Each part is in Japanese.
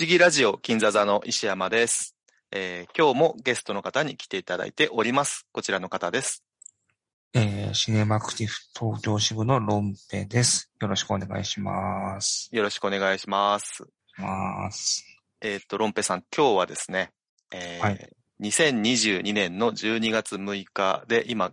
思議ラジオ金座座の石山です、えー今日もゲストの方に来ていただいております。こちらの方です。えー、シネマクティブ東京支部のロンペです。よろしくお願いします。よろしくお願いします。ます。えーっと、ロンペさん、今日はですね、えーはい2022年の12月6日で、今、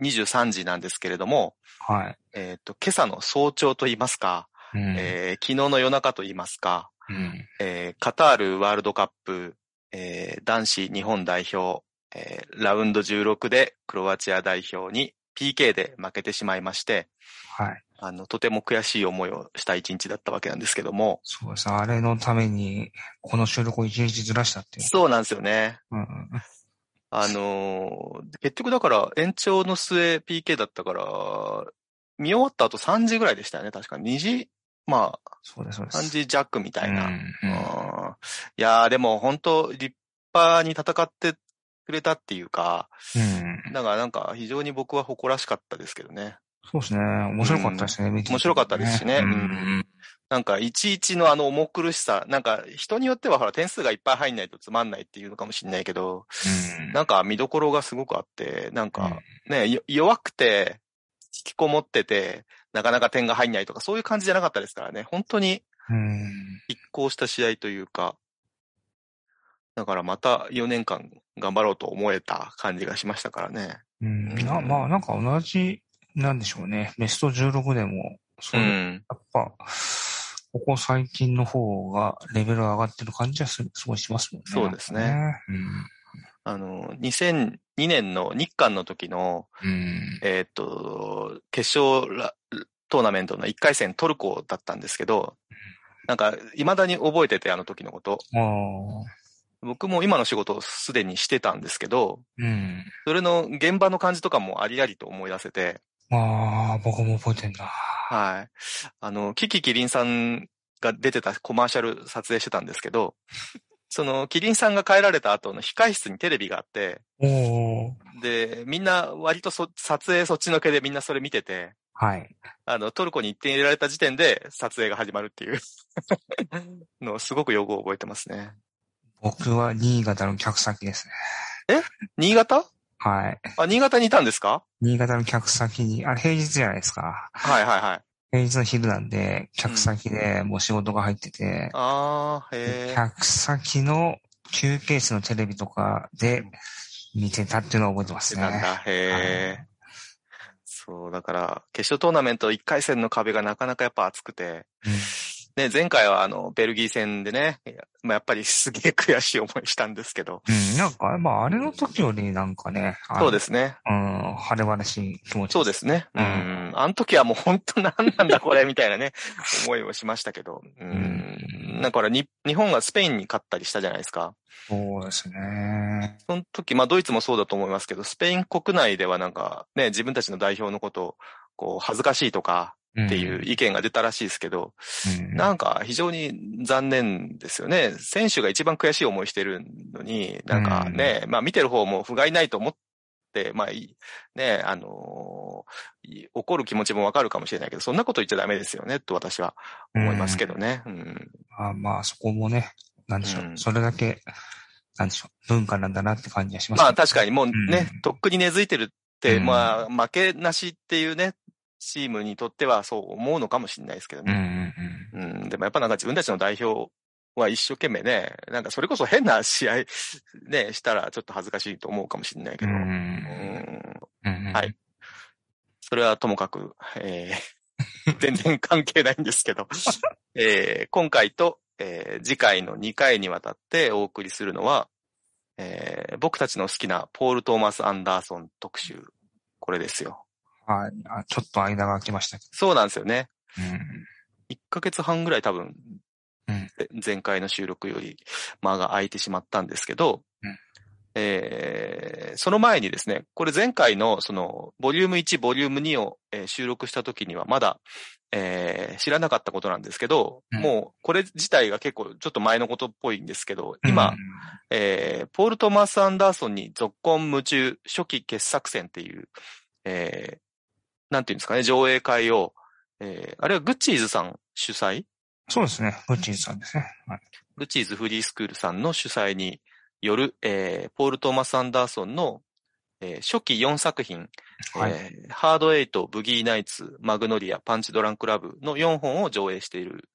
23時なんですけれども、はい。えーっと、今朝の早朝と言いますか、うん。えー昨日の夜中と言いますか、うん。えーカタールワールドカップ、えー男子日本代表、えーラウンド16でクロアチア代表に PK で負けてしまいまして、はい。あの、とても悔しい思いをした一日だったわけなんですけども、そうです。あれのために、この収録を一日ずらしたっていう。そうなんですよね。うん。あのー結局だから延長の末 PK だったから、見終わった後3時ぐらいでしたよね、確か2時、まそうです、そうあ、です。3時弱みたいな。うん。うんうんいやーでも本当立派に戦ってくれたっていうか、うん。だからなんか非常に僕は誇らしかったですけどね。そうですね。面白かったですね。見てて面白かったですしねううんん。なんかいちいちのあの重苦しさ、なんか人によってはほら点数がいっぱい入んないとつまんないっていうのかもしれないけど、うん。なんか見どころがすごくあって、なんかね、よ弱くて、引きこもってて、なかなか点が入んないとかそういう感じじゃなかったですからね。本当にうん。拮抗した試合というか、だからまた4年間頑張ろうと思えた感じがしましたからね。うん。なまあ、なんか同じ、なんでしょうね。ベスト16でも、そうう、やん。っぱ、ここ最近の方がレベル上がってる感じはすすごいしますもんね。そうですねなん。あの、2002年の日韓の時の、うん。うん。えーっと、決勝ラトーナメントの1回戦トルコだったんですけど、なんか、未だに覚えてて、あの時のこと。僕も今の仕事をすでにしてたんですけど、うん。それの現場の感じとかもありありと思い出せて、ああ、僕も覚えてんだ。はい。あの、キキキリンさんが出てたコマーシャル撮影してたんですけど、その、キリンさんが帰られた後の控室にテレビがあって。で、みんな割とそ撮影そっちのけでみんなそれ見てて、はい。あの、トルコに1点入れられた時点で撮影が始まるっていう のをすごくよく覚えてますね。僕は新潟の客先ですね。新潟？はい。あ、新潟にいたんですか？新潟の客先に、あれ平日じゃないですか。はいはいはい。平日の昼なんで、客先でもう仕事が入ってて、あー、へー。客先の休憩室のテレビとかで見てたっていうのを覚えてますね。なんだ、はへー。そう、だから、決勝トーナメント1回戦の壁がなかなかやっぱ厚くて、うんね、前回はあの、ベルギー戦でね、まあ、やっぱりすげえ悔しい思いしたんですけど、うん、なんか、まあ、あれの時よりなんかね、そうですね。うん、晴れ晴らしい気持ち。そうですね。ううんん。あの時はもう本当なんなんだこれみたいなね、思いをしましたけど。うん。だからに、日本がスペインに勝ったりしたじゃないですか。そうですね。その時、まあドイツもそうだと思いますけど、スペイン国内ではなんかね、自分たちの代表のことを、こう、恥ずかしいとかっていう意見が出たらしいですけど、うん、なんか非常に残念ですよね。選手が一番悔しい思いしてるのに、なんかね、まあ見てる方も不甲斐ないと思って、まあいい、ね、あのーい怒る気持ちもわかるかもしれないけど、そんなこと言っちゃダメですよね、と私は思いますけどね。うん。あまあ、そこもね、なんでしょう。うんそれだけ、なんでしょう。文化なんだなって感じがします、まあ確かにもうね、うんとっくに根付いてるって、うんまあ負けなしっていうね、チームにとってはそう思うのかもしれないですけどうんうね。んうん、でもやっぱなんか自分たちの代表は一生懸命ね、なんかそれこそ変な試合ね、したらちょっと恥ずかしいと思うかもしれないけうん。ど、ううんんうんはい。それはともかく、えー 全然関係ないんですけど、えー今回と、えー次回の2回にわたってお送りするのは、えー僕たちの好きなポール・トーマス・アンダーソン特集。これですよ。はいあ。ちょっと間が空きましたけそうなんですよね。ど。1ヶ月半ぐらい多分、うんぜ前回の収録より間が空いてしまったんですけど、うんえーその前にですね、これ前回のその、ボリューム1、ボリューム2を、えー収録した時にはまだ、えー知らなかったことなんですけど、うんもうこれ自体が結構ちょっと前のことっぽいんですけど、うん今、、えーポール・トーマス・アンダーソンに続婚夢中初期傑作選っていう、えーなんていうんですかね、上映会を、えーあれはグッチーズさん主催？そうですね。グッチーズさんですね。はい。ルチーズフリースクールさんの主催による、えー、ポール・トーマス・アンダーソンの、えー、初期4作品、はいえーハードエイト、ブギーナイツ、マグノリア、パンチドランクラブの4本を上映している、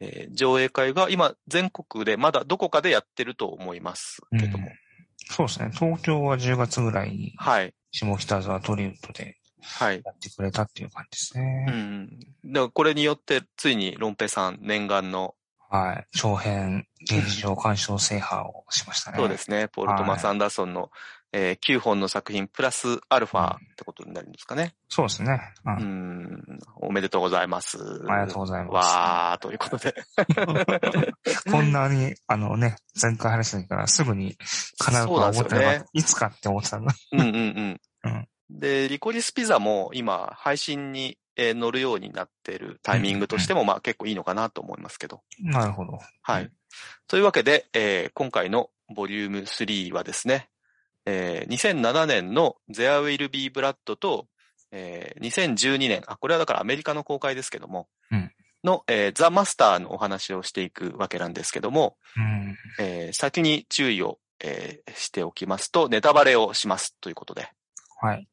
えー上映会が今全国でまだどこかでやってると思いますけども。うんそうですね。東京は10月ぐらいに、はい。下北沢トリウッドではい。やってくれたっていう感じですうね。ん。だからこれによって、ついにロンペさん念願の、はい。長編劇場鑑賞制覇をしましたね。そうですね、ポール・トマス・アンダーソンの、えー9本の作品プラスアルファってことになるんですかね。そうですね。う。うんん。おめでとうございます。ありがとうございます。わー、ということで。こんなに、あのね、前回話した時からすぐに叶うとは思ってなかった。ねいつかって思ってたんだ。うんうんうん。うんで、リコリスピザも今、配信に、えー乗るようになってるタイミングとしても、まあ結構いいのかなと思いますけど。なるほど。はい。というわけで、えー今回のボリューム3はですね、えー2007年の There Will Be Blood と、えー2012年、あ、これはだからアメリカの公開ですけども、うんの、えーザ・マスターのお話をしていくわけなんですけども、うん。えー先に注意を、えーしておきますと、ネタバレをしますということで、はい。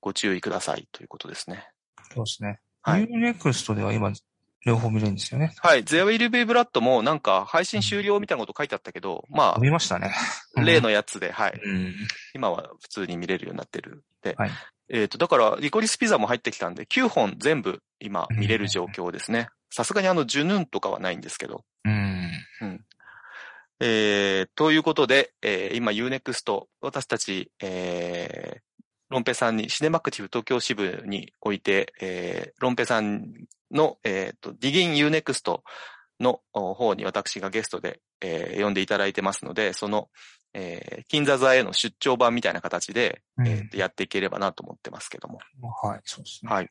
ご注意くださいということですね。そうですね。はい。Unext では今、両方見れるんですよね。はい。There Will Be Blood もなんか配信終了みたいなこと書いてあったけど、ま見ましたね。あ、例のやつで、はい。うん。今は普通に見れるようになってる。で、はいえっ、と、だから、リコリスピザも入ってきたんで、9本全部今見れる状況ですね。さすがにあの、ジュヌンとかはないんですけど。うん。えー、ということで、えー、今 Unext、私たち、えー、ロンペさんに、シネマクティブ東京支部において、えー、ロンペさんの、えっ、と、ディギン Unext のお方に私がゲストで、えー、呼んでいただいてますので、その、えー、金座座への出張版みたいな形で、うんえーやっていければなと思ってますけども。はい、そうですね。はい。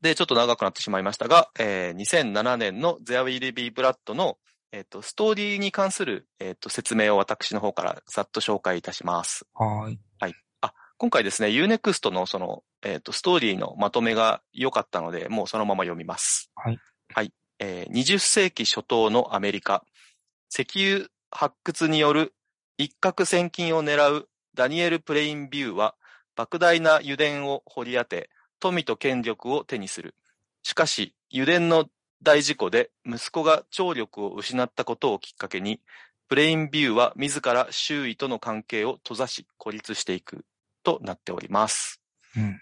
で、ちょっと長くなってしまいましたが、えー2007年の There Will Be Blood の、えっ、と、ストーリーに関する、えっ、と、説明を私の方からざっと紹介いたします。はい。今回ですね、Unext のその、えっ、と、ストーリーのまとめが良かったので、もうそのまま読みます。はい。はい。えー20世紀初頭のアメリカ、石油発掘による一攫千金を狙うダニエル・プレインビューは、莫大な油田を掘り当て、富と権力を手にする。しかし、油田の大事故で息子が聴力を失ったことをきっかけに、プレインビューは自ら周囲との関係を閉ざし孤立していくとなっております。うん。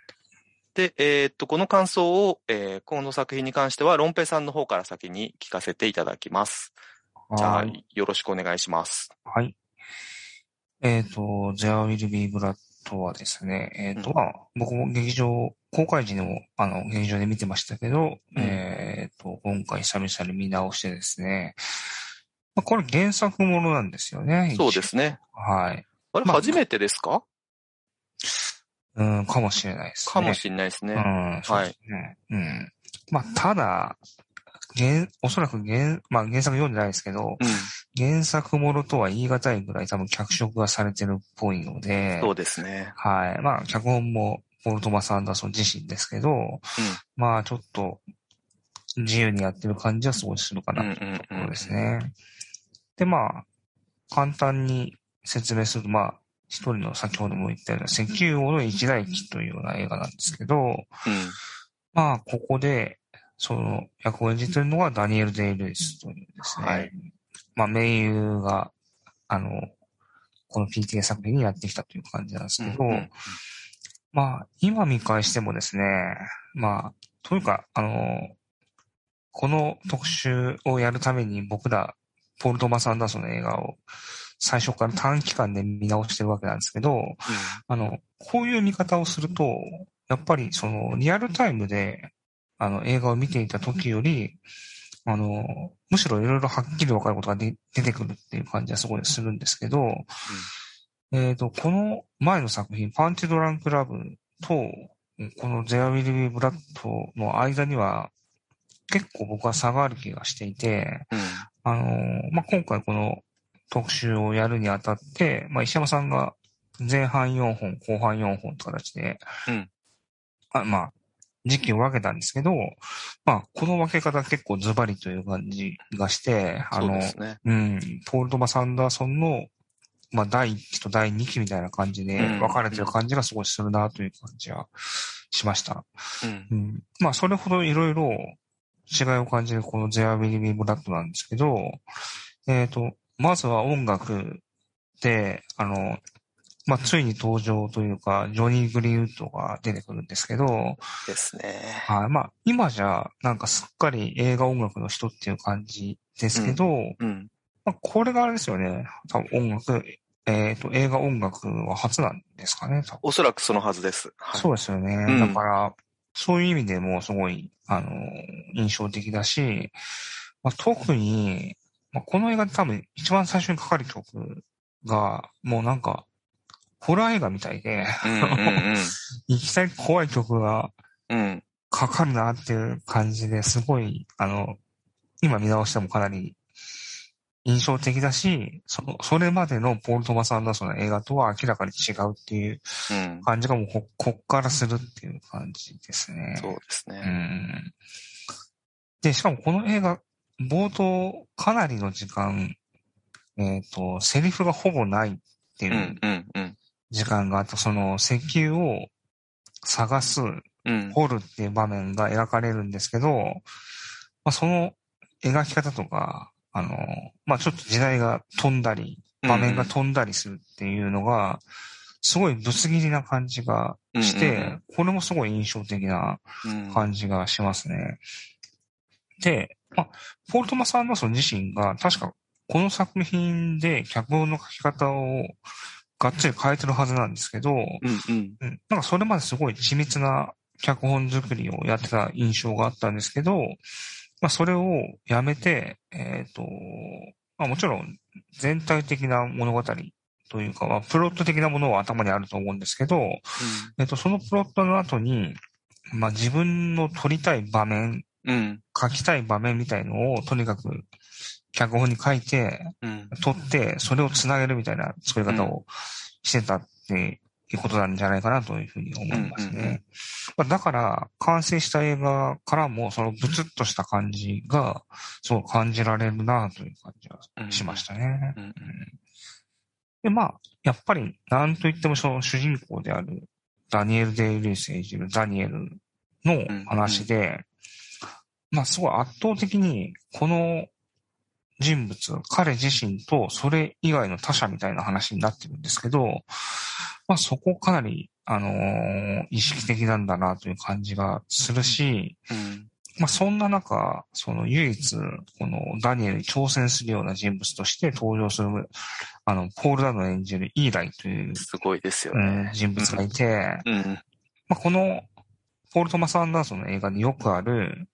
で、えーっと、この感想を、えーこの作品に関しては、ロンペさんの方から先に聞かせていただきます。じゃあはい。、よろしくお願いします。はい。えっ、と、There Will Be Blood はですね、えっ、と、うんまあ、僕も劇場、公開時にも、あの、劇場で見てましたけど、えっ、と、今回久々に見直してですね、まあ、これ原作ものなんですよね。そうですね。はい。あれ、まあ初めてですか？うん、かもしれないですね。かもしれないですね。うん、そうですね。うん。まあ、ただ、原、おそらく原、まあ原作読んでないですけど、うん。原作ものとは言い難いぐらい多分脚色がされてるっぽいので、そうですね。はい。まあ、脚本もポール・トマス・アンダーソン自身ですけど、まあ、ちょっと自由にやってる感じはすごいするかうん。うなんといううんところですね。で、まあ、簡単に説明すると、まあ、一人の先ほども言ったような石油王の一代記というような映画なんですけど、うん。まあ、ここで、その役を演じてるのがダニエル・デイ・ルイスというですね、はいまあ、名優が、あの、この PTA 作品にやってきたという感じなんですけど、うんうんまあ、今見返してもですね、まあ、というか、あの、この特集をやるために僕ら、ポール・トマス・アンダーソンの映画を最初から短期間で見直してるわけなんですけど、あの、こういう見方をすると、やっぱりそのリアルタイムで、あの、映画を見ていた時より、あの、むしろいろいろはっきりわかることがで出てくるっていう感じはすごいするんですけど、えっ、と、この前の作品、パンチドランクラブと、この There Will Be Blood の間には、結構僕は差がある気がしていて、うん。あのーまあ、今回この特集をやるにあたって、まあ、石山さんが前半4本、後半4本と形で、うんあまあ、時期を分けたんですけど、まあ、この分け方結構ズバリという感じがして、あの、そうね。うん、ポール・トマス・アンダーソンの、まあ、第1期と第2期みたいな感じでうん分かれてる感じがすごいするなという感じはしました。うん。うん、まあ、それほどいろいろ違いを感じるこの There Will Be Blood なんですけど、えっ、と、まずは音楽で、あの、まあ、ついに登場というか、ジョニー・グリーンウッドが出てくるんですけど、ですね。はい。まあ、今じゃ、なんかすっかり映画音楽の人っていう感じですけど、うん。まあ、これがあれですよね。多分音楽、えっ、と、映画音楽は初なんですかね。おそらくそのはずです。はい。そうですよね。うんだから、そういう意味でもすごい、あの、印象的だし、まあ、特に、まあ、この映画で多分一番最初にかかる曲が、もうなんか、ホラー映画みたいで、うんうんいきなり怖い曲が。かかるなっていう感じですごい、あの、今見直してもかなり印象的だし、その、それまでのポール・トマス・アンダーソンの映画とは明らかに違うっていううん。感じがもうこ、こっからするっていう感じですね。そうですうね。ん。で、しかもこの映画、冒頭、かなりの時間、えっ、と、セリフがほぼないっていう。時間があって、その石油を探す、うん。掘るっていう場面が描かれるんですけど、まあ、その描き方とか、あの、まあ、ちょっと時代が飛んだり、場面が飛んだりするっていうのが、すごいぶつ切りな感じがして、これもすごい印象的なうん感じがしますね。で、まあ、ポール・トマス・アンダーソン自身が確かこの作品で脚本の書き方をがっつり変えてるはずなんですけど、うんうん。うん、なんかそれまですごい緻密な脚本作りをやってた印象があったんですけど、まあそれをやめて、えっ、と、まあもちろん全体的な物語というか、まあプロット的なものは頭にあると思うんですけど、えっ、と、そのプロットの後に、まあ自分の撮りたい場面、うん。書きたい場面みたいのをとにかく脚本に書いて、うん。撮って、それをつなげるみたいな作り方をしてたっていうことなんじゃないかなというふうに思いますうんうんうんね。まあだから、完成した映画からも、そのブツッとした感じが、そう感じられるなという感じがしましたね。うんうんで、まあ、やっぱり、なんといってもその主人公である、ダニエル・デイ・ルイス演じるダニエルの話で、まあ、すごい圧倒的に、この人物、彼自身とそれ以外の他者みたいな話になってるんですけど、まあ、そこかなり、あのー意識的なんだなという感じがするし、うん。まあ、そんな中、その唯一、このダニエルに挑戦するような人物として登場する、あの、ポール・ダノ演じるイーライという、すごいですようんね。人物がいて、うん。まあ、この、ポール・トマス・アンダーソンの映画でよくある、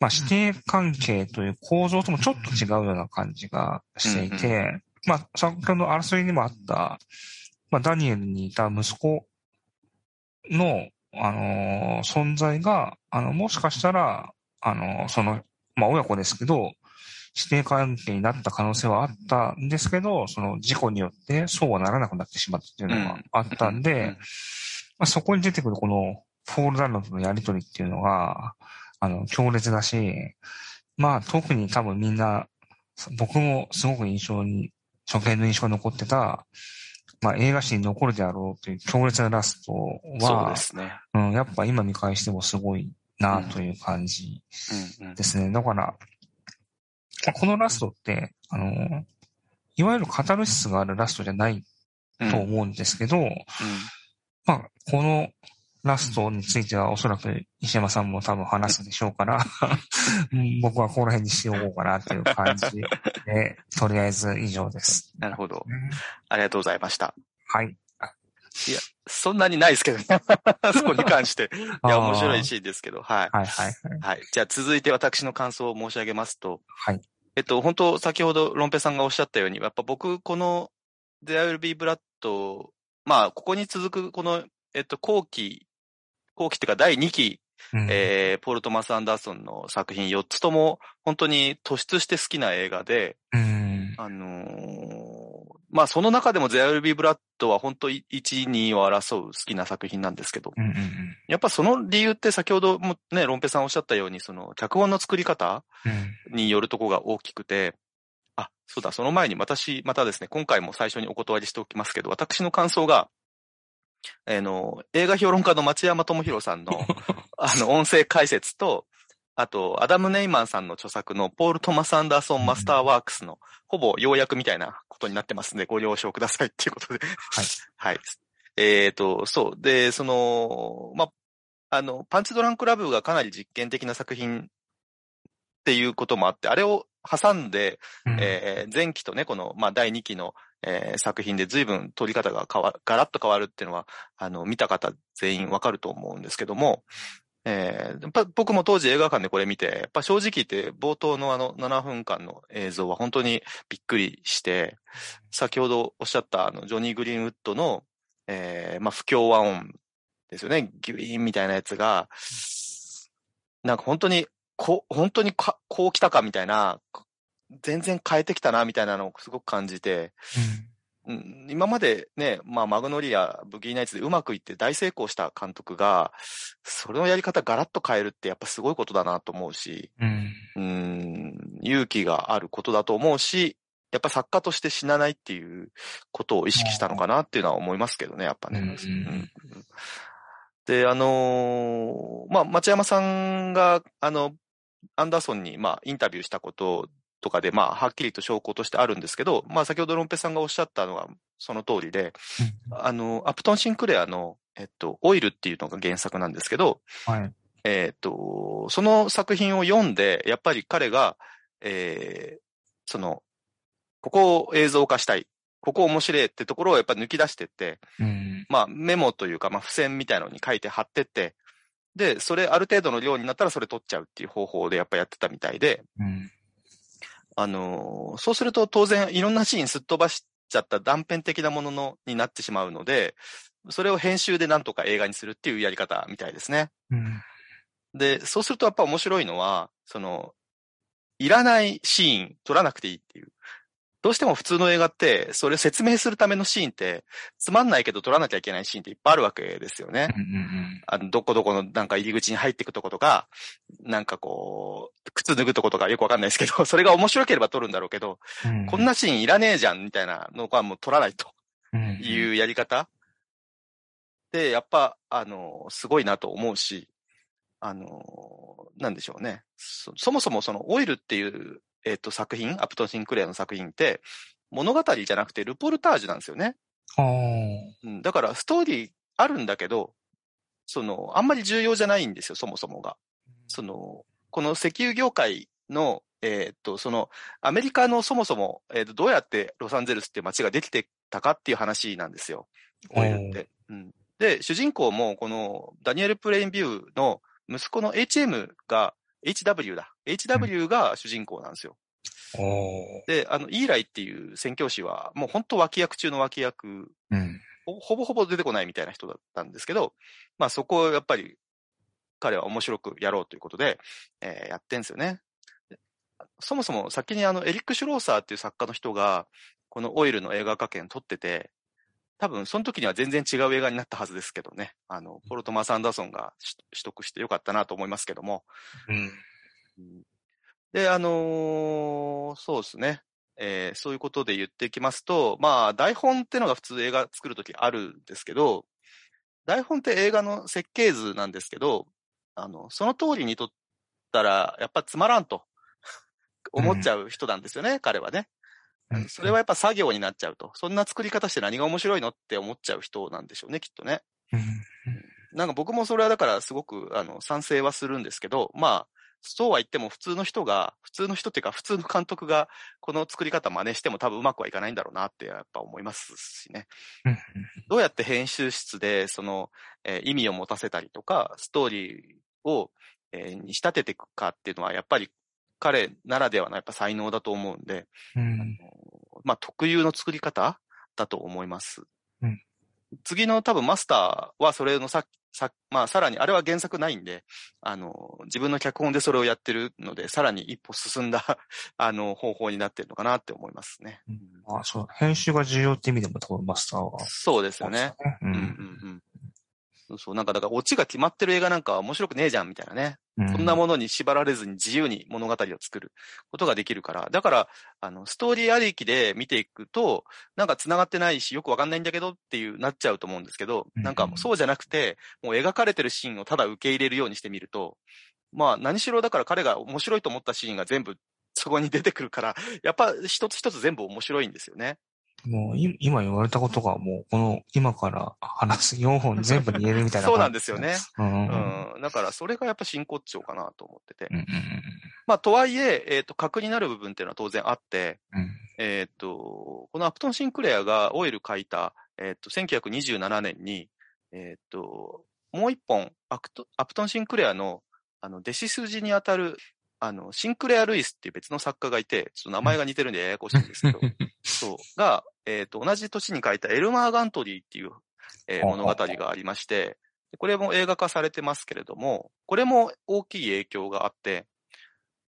まあ、師弟関係という構造ともちょっと違うような感じがしていて、まあ、先ほど争いにもあった、まあ、ダニエルにいた息子の、あのー存在が、あの、もしかしたら、あのーその、まあ、親子ですけど、師弟関係になった可能性はあったんですけど、その事故によってそうはならなくなってしまったっていうのがあったんで、まあ、そこに出てくるこのポール・ダンロとのやりとりっていうのが、あの、強烈だし、まあ特に多分みんな、僕もすごく印象に、初見の印象が残ってた、まあ映画史に残るであろうという強烈なラストそうはで、すね。うん、やっぱ今見返してもすごいなという感じうんうんですね。だから、まあこのラストって、あの、いわゆるカタルシスがあるラストじゃないうんと思うんですけど、まあ、このラストについてはおそらく石山さんも多分話すでしょうから、うん僕はこの辺にしておこうかなっていう感じで、とりあえず以上です。なるほど。ありがとうございました。はい。そんなにないですけどね。そこに関して。いや、面白いシーンですけど。はい。はいはいはい。はい。じゃあ続いて私の感想を申し上げますと、はい。えっと、本当先ほどロンペさんがおっしゃったように、やっぱ僕、この There Will Be Blood、まあ、ここに続く、この、えっと、後期、後期っていうか第2期、うんえー、ポール・トマス・アンダーソンの作品4つとも、本当に突出して好きな映画で、うん。あのーまあその中でもゼアルビー・ブラッドは本当1、2を争う好きな作品なんですけど、うんうんやっぱその理由って先ほどもね、ロンペさんおっしゃったように、その脚本の作り方うん。によるとこが大きくて、あ、そうだ、その前に私、またですね、今回も最初にお断りしておきますけど、私の感想が、あの、映画評論家の町山智博さんの、あの、音声解説と、あと、アダム・ネイマンさんの著作のポール・トマス・アンダーソン・マスター・ワークスの、ほぼ要約みたいなことになってますんで、ご了承くださいっていうことで。はい。はい。えっ、と、そう。で、その、ま、あの、パンチドランクラブがかなり実験的な作品っていうこともあって、あれを挟んで、うんえー前期とね、この、まあ、第2期の、えー作品で随分撮り方が変わ、ガラッと変わるっていうのは、あの、見た方全員わかると思うんですけども、えーやっぱ僕も当時映画館でこれ見て、やっぱ正直言って冒頭のあの7分間の映像は本当にびっくりして、先ほどおっしゃったあのジョニー・グリーンウッドの、えーまあ不協和音ですよね、ギュイーンみたいなやつが、なんか本当に、こう、本当にかこう来たかみたいな、全然変えてきたなみたいなのをすごく感じて、うん。今までね、まあ、マグノリア、ブギーナイツでうまくいって大成功した監督が、それのやり方ガラッと変えるってやっぱすごいことだなと思うし、うん。うん、勇気があることだと思うし、やっぱ作家として死なないっていうことを意識したのかなっていうのは思いますけどね、やっぱね。うんうん。で、あのーまあ、町山さんが、あの、アンダーソンに、まあ、インタビューしたこととかで、まあ、はっきりと証拠としてあるんですけど、まあ、先ほどロンペさんがおっしゃったのがその通りで、あの、アプトン・シンクレアの、えっと、オイルっていうのが原作なんですけど、はい。えっと、その作品を読んで、やっぱり彼が、えーその、ここを映像化したい。ここ面白いってところをやっぱ抜き出してって、うん。まあメモというか、まあ付箋みたいなのに書いて貼ってって、で、それある程度の量になったらそれ取っちゃうっていう方法でやっぱやってたみたいで、うん。あのーそうすると当然いろんなシーンすっ飛ばしちゃった断片的なもののになってしまうので、それを編集でなんとか映画にするっていうやり方みたいですね。うん。で、そうするとやっぱ面白いのは、その、いらないシーン撮らなくていいっていう。どうしても普通の映画って、それを説明するためのシーンって、つまんないけど撮らなきゃいけないシーンっていっぱいあるわけですよね。うん。あの、どこどこのなんか入り口に入っていくとことか、なんかこう、靴脱ぐとことかよくわかんないですけど、それが面白ければ撮るんだろうけど、うん。こんなシーンいらねえじゃんみたいなのはもう撮らないとうん、いうやり方で、やっぱ、あの、すごいなと思うし、あの、なんでしょうね。そそもそもそのオイルっていう、えっ、と、作品、アプトン・シンクレアの作品って、物語じゃなくてルポルタージュなんですよね。うん、だから、ストーリーあるんだけど、その、あんまり重要じゃないんですよ、そもそもが。その、この石油業界の、えーっと、その、アメリカのそもそも、えーっと、どうやってロサンゼルスっていう街ができてたかっていう話なんですよ。オイルって。うん。で、主人公も、この、ダニエル・プレインビューの息子の HM が、HW だ。HW が主人公なんですよ。で、あの、イーライっていう宣教師は、もう本当脇役中の脇役うん。ほほぼほぼ出てこないみたいな人だったんですけど、まあそこをやっぱり彼は面白くやろうということで、えーやってんですよね。でそもそも先にあのエリック・シュローサーっていう作家の人が、このオイルの映画化権取ってて、多分その時には全然違う映画になったはずですけどね。あの、ポルトマス・アンダーソンがし取得してよかったなと思いますけども。うん。うんで、あのーそうですね。えーそういうことで言っていきますと、まあ、台本ってのが普通映画作るときあるんですけど、台本って映画の設計図なんですけど、あの、その通りに撮ったら、やっぱつまらんと思っちゃう人なんですよね、彼はね。うんそれはやっぱ作業になっちゃうと。そんな作り方して何が面白いのって思っちゃう人なんでしょうね、きっとね。うん。なんか僕もそれはだからすごくあの賛成はするんですけど、まあ、そうは言っても普通の人が、普通の人っていうか普通の監督がこの作り方真似しても多分うまくはいかないんだろうなってやっぱ思いますしね。うん。どうやって編集室でその、えー意味を持たせたりとか、ストーリーを、えーに仕立てていくかっていうのはやっぱり彼ならではのやっぱ才能だと思うんで、うん。まあ特有の作り方だと思います。次の多分マスターはそれのさ、さ、まあさらに、あれは原作ないんで、あの、自分の脚本でそれをやってるので、さらに一歩進んだ あの、方法になってるのかなって思いますね。うん、あそう。編集が重要って意味でも多分マスターは。そうですよね。うん、うん、うん。そうそう。なんか、だから、オチが決まってる映画なんかは面白くねえじゃん、みたいなね。うん、そんなものに縛られずに自由に物語を作ることができるから。だから、あの、ストーリーありきで見ていくと、なんか繋がってないし、よくわかんないんだけどっていうなっちゃうと思うんですけど、うん、なんかそうじゃなくて、もう描かれてるシーンをただ受け入れるようにしてみると、まあ、何しろだから彼が面白いと思ったシーンが全部そこに出てくるから、やっぱ一つ一つ全部面白いんですよね。もう今言われたことがもうこの今から話す4本全部に言えるみたいな そうなんですよね。うん、うん、だからそれがやっぱ真骨頂かなと思ってて。うんうんまあとはいえ、えっ、ー、と、核になる部分っていうのは当然あって、うん、えっ、と、このアプトン・シンクレアがオイル書いた、えっ、ー、と、1927年に、えっ、と、もう一本アプト、アプトン・シンクレアの、あの、弟子筋にあたるあの、シンクレア・ルイスっていう別の作家がいて、ちょっと名前が似てるんでややこしいんですけど、そう、が、えっ、ー、と、同じ年に書いたエルマー・ガントリーっていう、えー、物語がありまして、これも映画化されてますけれども、これも大きい影響があって、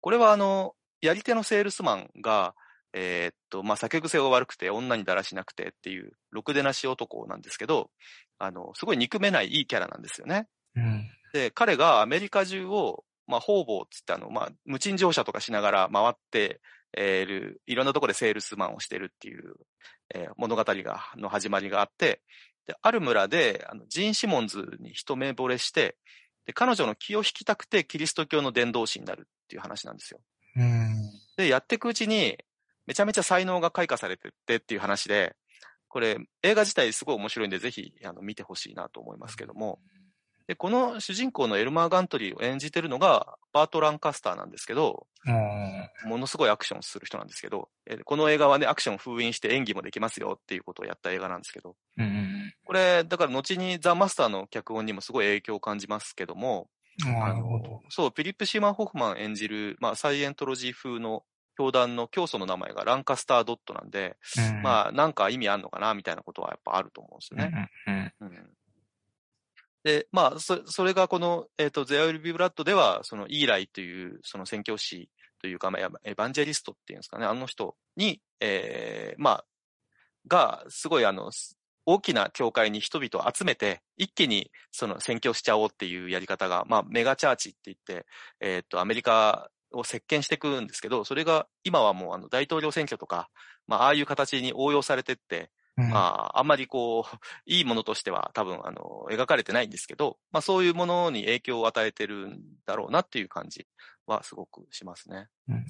これはあの、やり手のセールスマンが、えー、っと、まあ、酒癖が悪くて女にだらしなくてっていう、ろくでなし男なんですけど、あの、すごい憎めないいいキャラなんですよね。うん、で、彼がアメリカ中をまあ、方々つってあの、まあ、無賃乗車とかしながら回って、えー、る、いろんなところでセールスマンをしてるっていう、えー、物語が、の始まりがあって、で、ある村で、あの、ジーン・シモンズに一目惚れして、で、彼女の気を引きたくてキリスト教の伝道師になるっていう話なんですよ。で、やっていくうちに、めちゃめちゃ才能が開花されてってっていう話で、これ、映画自体すごい面白いんで、ぜひ、あの、見てほしいなと思いますけども、で、この主人公のエルマー・ガントリーを演じてるのが、バート・ランカスターなんですけど、ものすごいアクションする人なんですけど、この映画はね、アクションを封印して演技もできますよっていうことをやった映画なんですけど、これ、だから後にザ・マスターの脚本にもすごい影響を感じますけども、なるほど。そう、フィリップ・シーマン・ホフマン演じる、まあ、サイエントロジー風の教団の教祖の名前がランカスター・ドットなんで、うん、まあ、なんか意味あんのかなみたいなことはやっぱあると思うんですよね。うん、うんで、まあ、そそれがこの、えっ、ー、と、ゼアウルビブラッドでは、そのイーライという、その宣教師というか、まあ、エヴァンジェリストっていうんですかね、あの人に、えー、まあ、が、すごいあの、大きな教会に人々を集めて、一気にその宣教しちゃおうっていうやり方が、まあ、メガチャーチって言って、えっ、ー、と、アメリカを席巻していくんですけど、それが今はもうあの大統領選挙とか、まあ、ああいう形に応用されてって、まあ、あんまりこう、いいものとしては多分、あの、描かれてないんですけど、まあそういうものに影響を与えてるんだろうなっていう感じはすごくしますね。うん、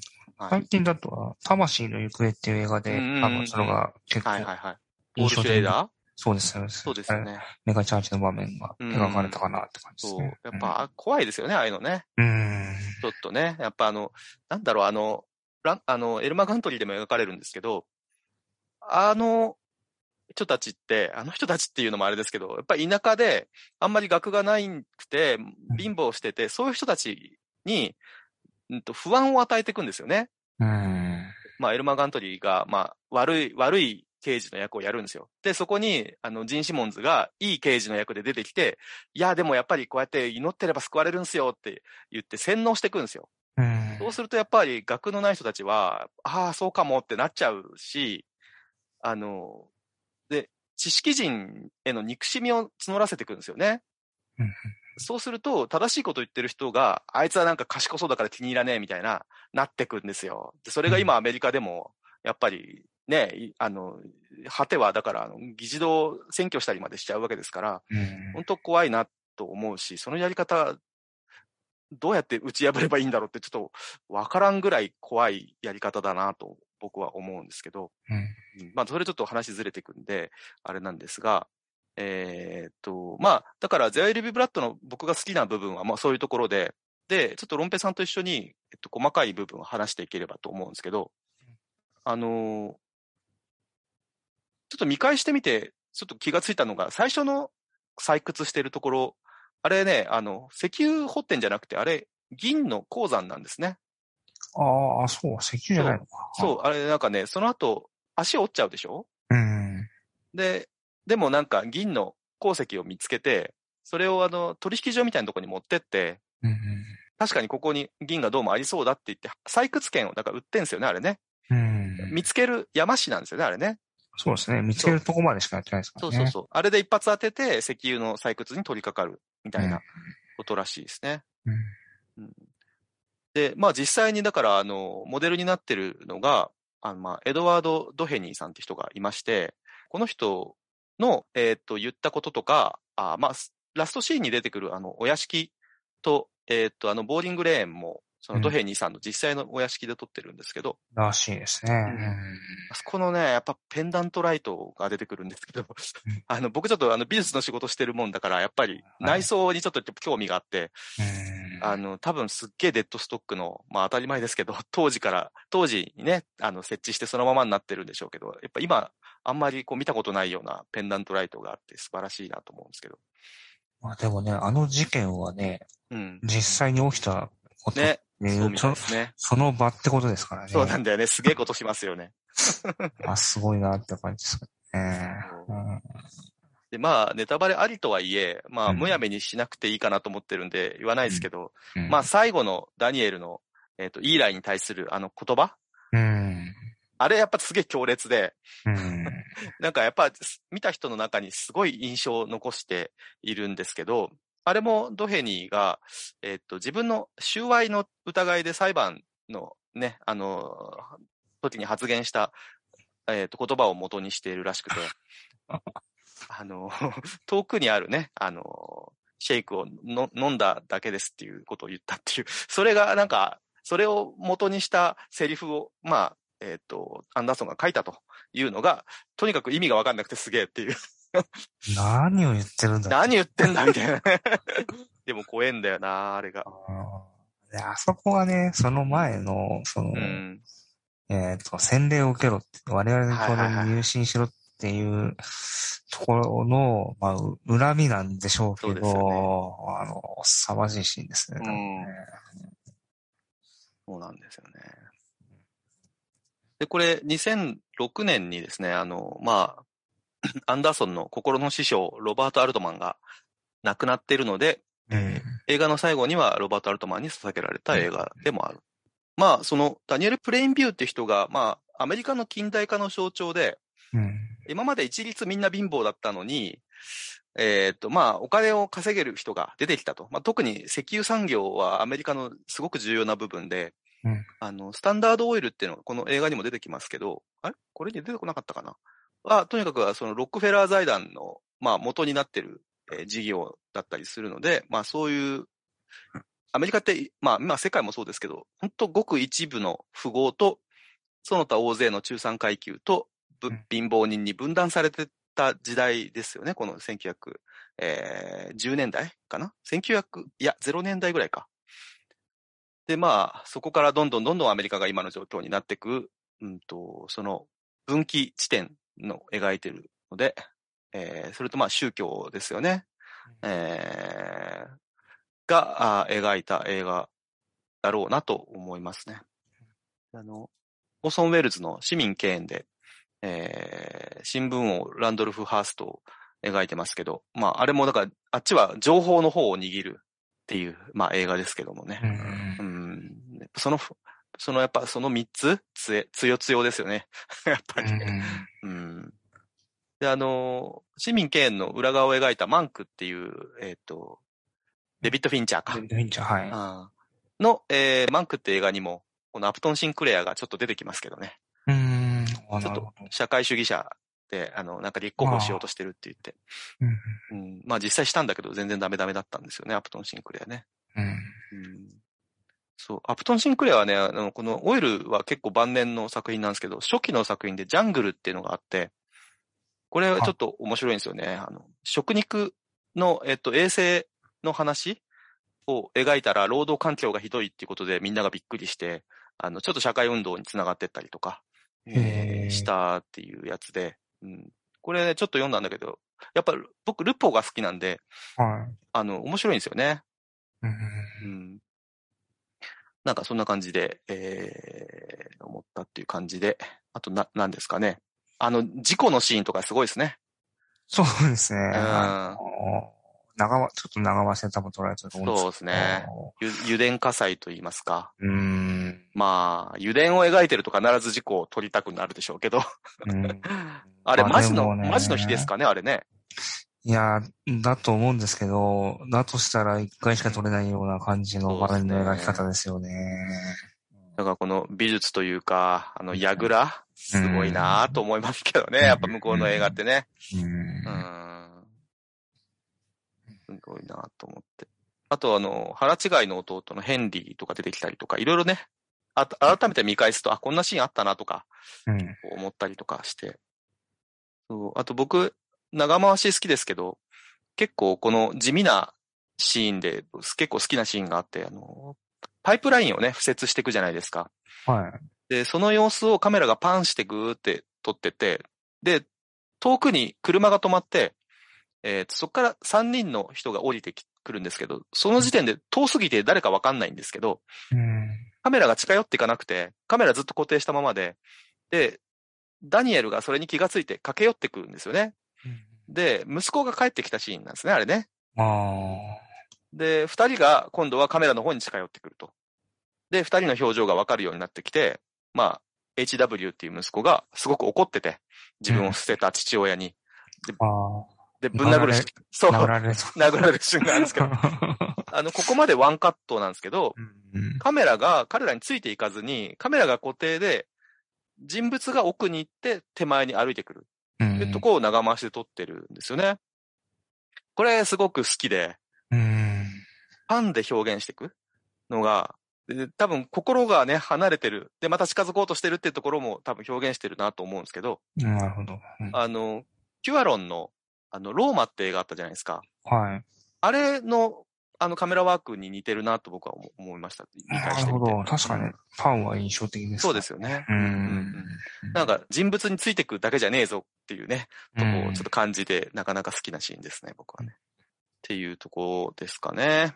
最近だとは、魂の行方っていう映画で、あの、それが結構、はいはいはい。ポール・シュレーダー？そうですよね。そうですよね。メガチャーチの場面が描かれたかなって感じですね。そう。やっぱ怖いですよね、ああいうのね。うん。ちょっとね、やっぱあの、なんだろう、あの、ラあの、エルマガントリーでも描かれるんですけど、あの、人たちって、あの人たちっていうのもあれですけど、やっぱり田舎であんまり学がないくて、貧乏してて、そういう人たちに、うんと、不安を与えていくんですよね。うん。まあ、エルマ・ガントリーが、まあ、悪い、悪い刑事の役をやるんですよ。で、そこに、あの、ジン・シモンズがいい刑事の役で出てきて、いや、でもやっぱりこうやって祈ってれば救われるんすよって言って洗脳していくんですよ。うん、そうするとやっぱり学のない人たちは、ああ、そうかもってなっちゃうし、あの、知識人への憎しみを募らせていくんですよね。そうすると、正しいこと言ってる人が、あいつはなんか賢そうだから気に入らねえみたいな、なってくんですよ。で、それが今アメリカでも、やっぱり、ね、あの、果てはだから、議事堂占拠したりまでしちゃうわけですから、本当怖いなと思うし、そのやり方、どうやって打ち破ればいいんだろうってちょっとわからんぐらい怖いやり方だなと僕は思うんですけど、うん、まあ、それちょっと話ずれていくんで、あれなんですが、えー、っと、まあ、だから、ゼアイルビブラッドの僕が好きな部分は、まあ、そういうところで、で、ちょっとロンペさんと一緒に、えっと、細かい部分を話していければと思うんですけど、あのちょっと見返してみて、ちょっと気がついたのが、最初の採掘してるところ、あれね、あの、石油掘ってんじゃなくて、あれ、銀の鉱山なんですね。ああ、そう、石油じゃないのか。そう、あれなんかね、その後、足折っちゃうでしょ？うん。で、でもなんか銀の鉱石を見つけて、それをあの、取引所みたいなところに持ってって、うん確かにここに銀がどうもありそうだって言って、採掘権をだから売ってんすよね、あれね。うん。見つける山師なんですよね、あれね。そうですね。見つけるとこまでしかやってないですからね。そうそうそう。あれで一発当てて、石油の採掘に取り掛かるみたいなことらしいですね。うん。で、まあ実際にだから、あの、モデルになってるのが、あの、まあ、エドワード・ドヘニーさんって人がいまして、この人の、えーっと、言ったこととか、あまあ、ラストシーンに出てくる、あの、お屋敷と、えーっと、あの、ボーリングレーンも、そのドヘニーさんの実際のお屋敷で撮ってるんですけど、らしいですね。あそこのね、やっぱペンダントライトが出てくるんですけど、うんあの、僕ちょっとあの美術の仕事してるもんだから、やっぱり内装にちょっと興味があって、うん。あの、多分すっげえデッドストックの、まあ当たり前ですけど、当時から、当時にね、あの、設置してそのままになってるんでしょうけど、やっぱ今、あんまりこう見たことないようなペンダントライトがあって素晴らしいなと思うんですけど。まあでもね、あの事件はね、うん。実際に起きたことね。ねそうみたいですね。その場ってことですからね。そうなんだよね。すげえことしますよね。あ、すごいなって感じですね。うんで、まあ、ネタバレありとはいえ、まあ、うん。むやみにしなくていいかなと思ってるんで、言わないですけど、うん。まあ、最後のダニエルの、えっ、と、イーライに対するあの言葉？うん。あれやっぱすげえ強烈で、うん。なんかやっぱ見た人の中にすごい印象を残しているんですけど、あれもドヘニーが、えっと、自分の収賄の疑いで裁判のね、あの、時に発言した、えっと、言葉を元にしているらしくて、あの、遠くにあるね、あの、シェイクをの飲んだだけですっていうことを言ったっていう、それがなんか、それを元にしたセリフを、まあ、えっ、と、アンダーソンが書いたというのが、とにかく意味がわかんなくてすげえっていう。何を言ってるんだ何言ってんだみたいな。でも怖えんだよな、あれが。であそこはね、その前の、その、うん。えっ、と、洗礼を受けろって、我々の教はいはいはい団に入信しろっていうところの、まあ、う恨みなんでしょうけど、そうですよあの、凄まじいシーンですね。多分ねそうなんですよね。で、これ、2006年にですね、あの、まあ、アンダーソンの心の師匠、ロバート・アルトマンが亡くなっているので、うん映画の最後にはロバート・アルトマンに捧げられた映画でもある。まあ、その、ダニエル・プレインビューっていう人が、まあ、アメリカの近代化の象徴で、うん。今まで一律みんな貧乏だったのに、えーっと、まあ、お金を稼げる人が出てきたと。まあ、特に石油産業はアメリカのすごく重要な部分で、うん。あの、スタンダードオイルっていうのがこの映画にも出てきますけど、あれ？これに出てこなかったかな？は、とにかくそのロックフェラー財団の、まあ、元になってる、えー事業だったりするので、まあ、そういう、アメリカって、まあ、今世界もそうですけど、本当ごく一部の富豪と、その他大勢の中産階級と、貧乏人に分断されてた時代ですよね。この1910年代かな ?1900、いや、0年代ぐらいか。で、まあ、そこからどんどんどんどんアメリカが今の状況になっていく、うんと、その分岐地点の描いてるので、えーそれとまあ宗教ですよね。えーが描いた映画だろうなと思いますね。あの、オーソン・ウェルズの市民敬遠で、えー新聞王ランドルフ・ハーストを描いてますけど、まあ、あれもだから、あっちは情報の方を握るっていう、まあ映画ですけどもね。うんうん。その、そのやっぱその三つ、つえ、つよつよですよね。やっぱり。うん。で、あの、市民権の裏側を描いたマンクっていう、えっ、と、デビッド・フィンチャーか。うん。いいんじゃん、はい。あーの、えーマンクって映画にも、このアプトン・シンクレアがちょっと出てきますけどね。ちょっと。社会主義者で、あの、なんか立候補しようとしてるって言って。うんうん。まあ実際したんだけど、全然ダメダメだったんですよね、アプトン・シンクレアね。うん。うんそう。アプトン・シンクレアはね、あの、このオイルは結構晩年の作品なんですけど、初期の作品でジャングルっていうのがあって、これはちょっと面白いんですよね。あの、食肉の、えっと、衛生の話を描いたら、労働環境がひどいっていうことでみんながびっくりして、あの、ちょっと社会運動につながってったりとか、へーしたっていうやつで、うん。これね、ちょっと読んだんだけど、やっぱ僕、ルポが好きなんで、はい。あの、面白いんですよね。うんうんなんかそんな感じで、えー、思ったっていう感じで、あとな、なんですかね。あの、事故のシーンとかすごいですね。そうですね。うん長わ、ちょっと長和せ多分取られてると思うんですけど。そうですねゆ油田火災と言いますか。うーん。まあ、油田を描いてると必ず事故を取りたくなるでしょうけど。うん あれ、まあマジの、ねマジの日ですかね、あれね。いや、だと思うんですけど、だとしたら一回しか取れないような感じの場面の描き方ですよね。だからこの美術というか、あの、櫓すごいなぁと思いますけどね。うんやっぱ向こうの映画ってね。うんうん。すごいなぁと思って。あとあの、腹違いの弟のヘンリーとか出てきたりとか、いろいろね、あ改めて見返すと、あ、こんなシーンあったなとかうん。思ったりとかして。そうあと僕、長回し好きですけど、結構この地味なシーンで結構好きなシーンがあって、あの、パイプラインをね、敷設していくじゃないですか。はい。で、その様子をカメラがパンしてグーって撮ってて、で、遠くに車が止まって、えーとそこから3人の人が降りてきくるんですけど、その時点で遠すぎて誰かわかんないんですけど、うん。カメラが近寄っていかなくて、カメラずっと固定したままで、で、ダニエルがそれに気がついて駆け寄ってくるんですよね。で、息子が帰ってきたシーンなんですね、あれね。あで、二人が今度はカメラの方に近寄ってくると。で、二人の表情がわかるようになってきて、まあ、HW っていう息子がすごく怒ってて、自分を捨てた父親に。あ。あで、ぶん殴るし、そう、あ。殴られそう。殴られる瞬間なんですけど、あの、ここまでワンカットなんですけど、うんカメラが彼らについていかずに、カメラが固定で、人物が奥に行って手前に歩いてくる。うんってとこを長回しで撮ってるんですよね。これすごく好きで、うん。パンで表現していくのが、で多分心がね、離れてる。で、また近づこうとしてるってところも多分表現してるなと思うんですけど、なるほど。うんあの、キュアロンの、あの、ローマって映画あったじゃないですか。はい。あれの、あのカメラワークに似てるなと僕は思思いました。理解なしてみて。るほど。確かに、パンは印象的です。そうですよね。ううんん。なんか人物についてくだけじゃねえぞっていうね、とこうんをちょっと感じで、なかなか好きなシーンですね、僕はね。っていうとこですかね。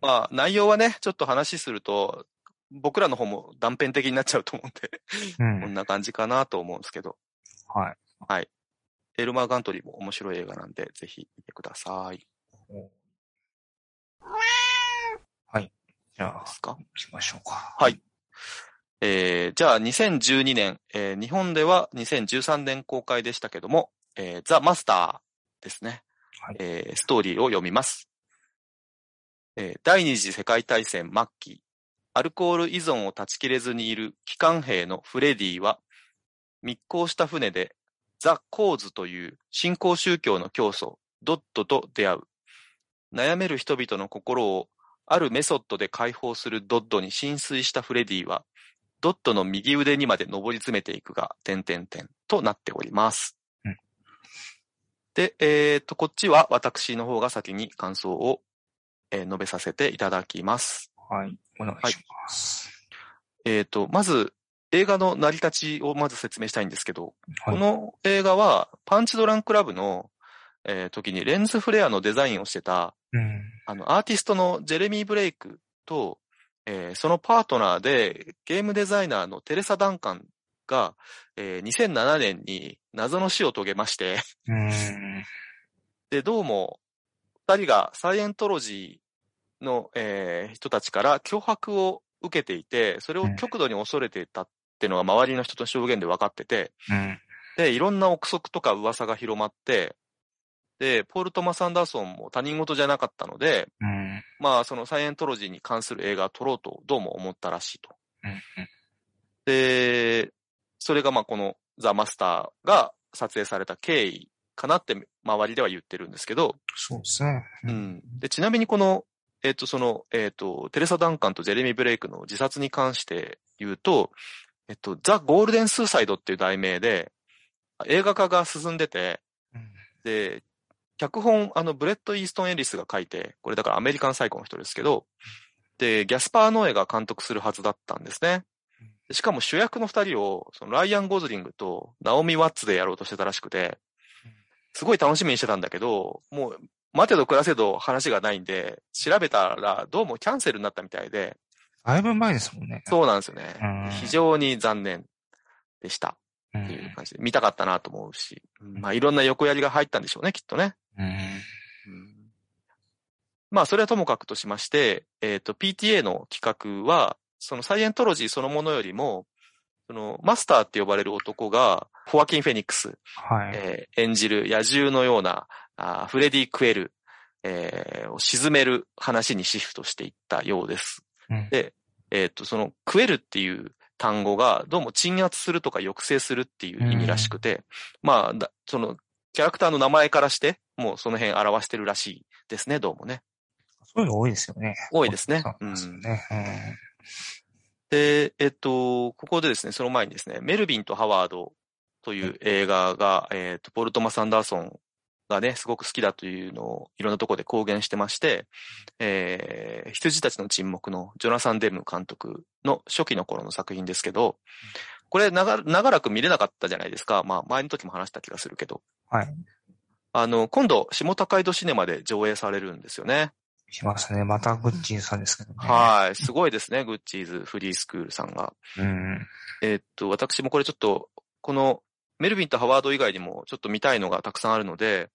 まあ、内容はね、ちょっと話すると、僕らの方も断片的になっちゃうと思うんで、うんこんな感じかなと思うんですけど、はい。エルマー・ガントリーも面白い映画なんで、ぜひ見てください。はい。じゃあで、すか？行きましょうか。はい。えー、じゃあ2012年、えー日本では2013年公開でしたけども、えーザ・マスターですね。はいえーストーリーを読みます。えー第二次世界大戦末期、アルコール依存を断ち切れずにいる機関兵のフレディは、密航した船でザ・コーズという新興宗教の教祖、ドットと出会う。悩める人々の心をあるメソッドで解放するドッドに浸水したフレディは、ドッドの右腕にまで上り詰めていくが、点々点となっております。うんで、えっ、と、こっちは私の方が先に感想を、えー述べさせていただきます。はい。お願いします。えっ、と、まず、映画の成り立ちをまず説明したいんですけど、はいこの映画は、パンチドランクラブの、えー時にレンズフレアのデザインをしてた、うん。あの、アーティストのジェレミー・ブレイクと、えーそのパートナーでゲームデザイナーのテレサ・ダンカンが、えー2007年に謎の死を遂げまして、うん。で、どうも、二人がサイエントロジーの、えー人たちから脅迫を受けていて、それを極度に恐れていたっていうのが周りの人の証言で分かってて、うん。で、いろんな憶測とか噂が広まって、で、ポール・トマス・アンダーソンも他人事じゃなかったので、うん。まあ、そのサイエントロジーに関する映画を撮ろうとどうも思ったらしいと。うん。で、それがまあこのザ・マスターが撮影された経緯かなって周りでは言ってるんですけど、そうですね。う。ん。で、ちなみにこの、えっ、と、その、えっ、と、テレサ・ダンカンとジェレミー・ブレイクの自殺に関して言うと、えっと、ザ・ゴールデン・スーサイドっていう題名で、映画化が進んでて、うん。で、脚本、あの、ブレット・イーストン・エリスが書いて、これだからアメリカンサイコの人ですけど、で、ギャスパー・ノエが監督するはずだったんですね。でしかも主役の二人を、そのライアン・ゴズリングとナオミ・ワッツでやろうとしてたらしくてうん、すごい楽しみにしてたんだけど、もう、待てど暮らせど話がないんで、調べたらどうもキャンセルになったみたいで、だいぶ前ですもんね。そうなんですよねうん。非常に残念でした。うんっていう感じで見たかったなと思うし、うんまあいろんな横やりが入ったんでしょうね、きっとね。まあそれはともかくとしまして、えっ、と PTA の企画は、そのサイエントロジーそのものよりも、そのマスターって呼ばれる男が、ホワキン・フェニックス、はい。えー演じる野獣のようなあーフレディ・クエル、えーを沈める話にシフトしていったようです。うんで、えっ、と、そのクエルっていう単語がどうも鎮圧するとか抑制するっていう意味らしくて、まあだ、そのキャラクターの名前からして、もうその辺表してるらしいですね、どうもね。そういうの多いですよね。多いですねそうですよね。で、えっと、ここでですね、その前にですね、メルビンとハワードという映画が、えっと、ポルトマス・アンダーソンがね、すごく好きだというのをいろんなところで公言してまして、えー、羊たちの沈黙のジョナサン・デム監督の初期の頃の作品ですけど、これ長長らく見れなかったじゃないですか。まあ前の時も話した気がするけど。はい。あの、今度、下高井戸シネマで上映されるんですよね。しますね。またグッチーさんですけどね。はい。すごいですね、グッチーズフリースクールさんが。うん。えーっと、私もこれちょっと、このメルビンとハワード以外にもちょっと見たいのがたくさんあるので、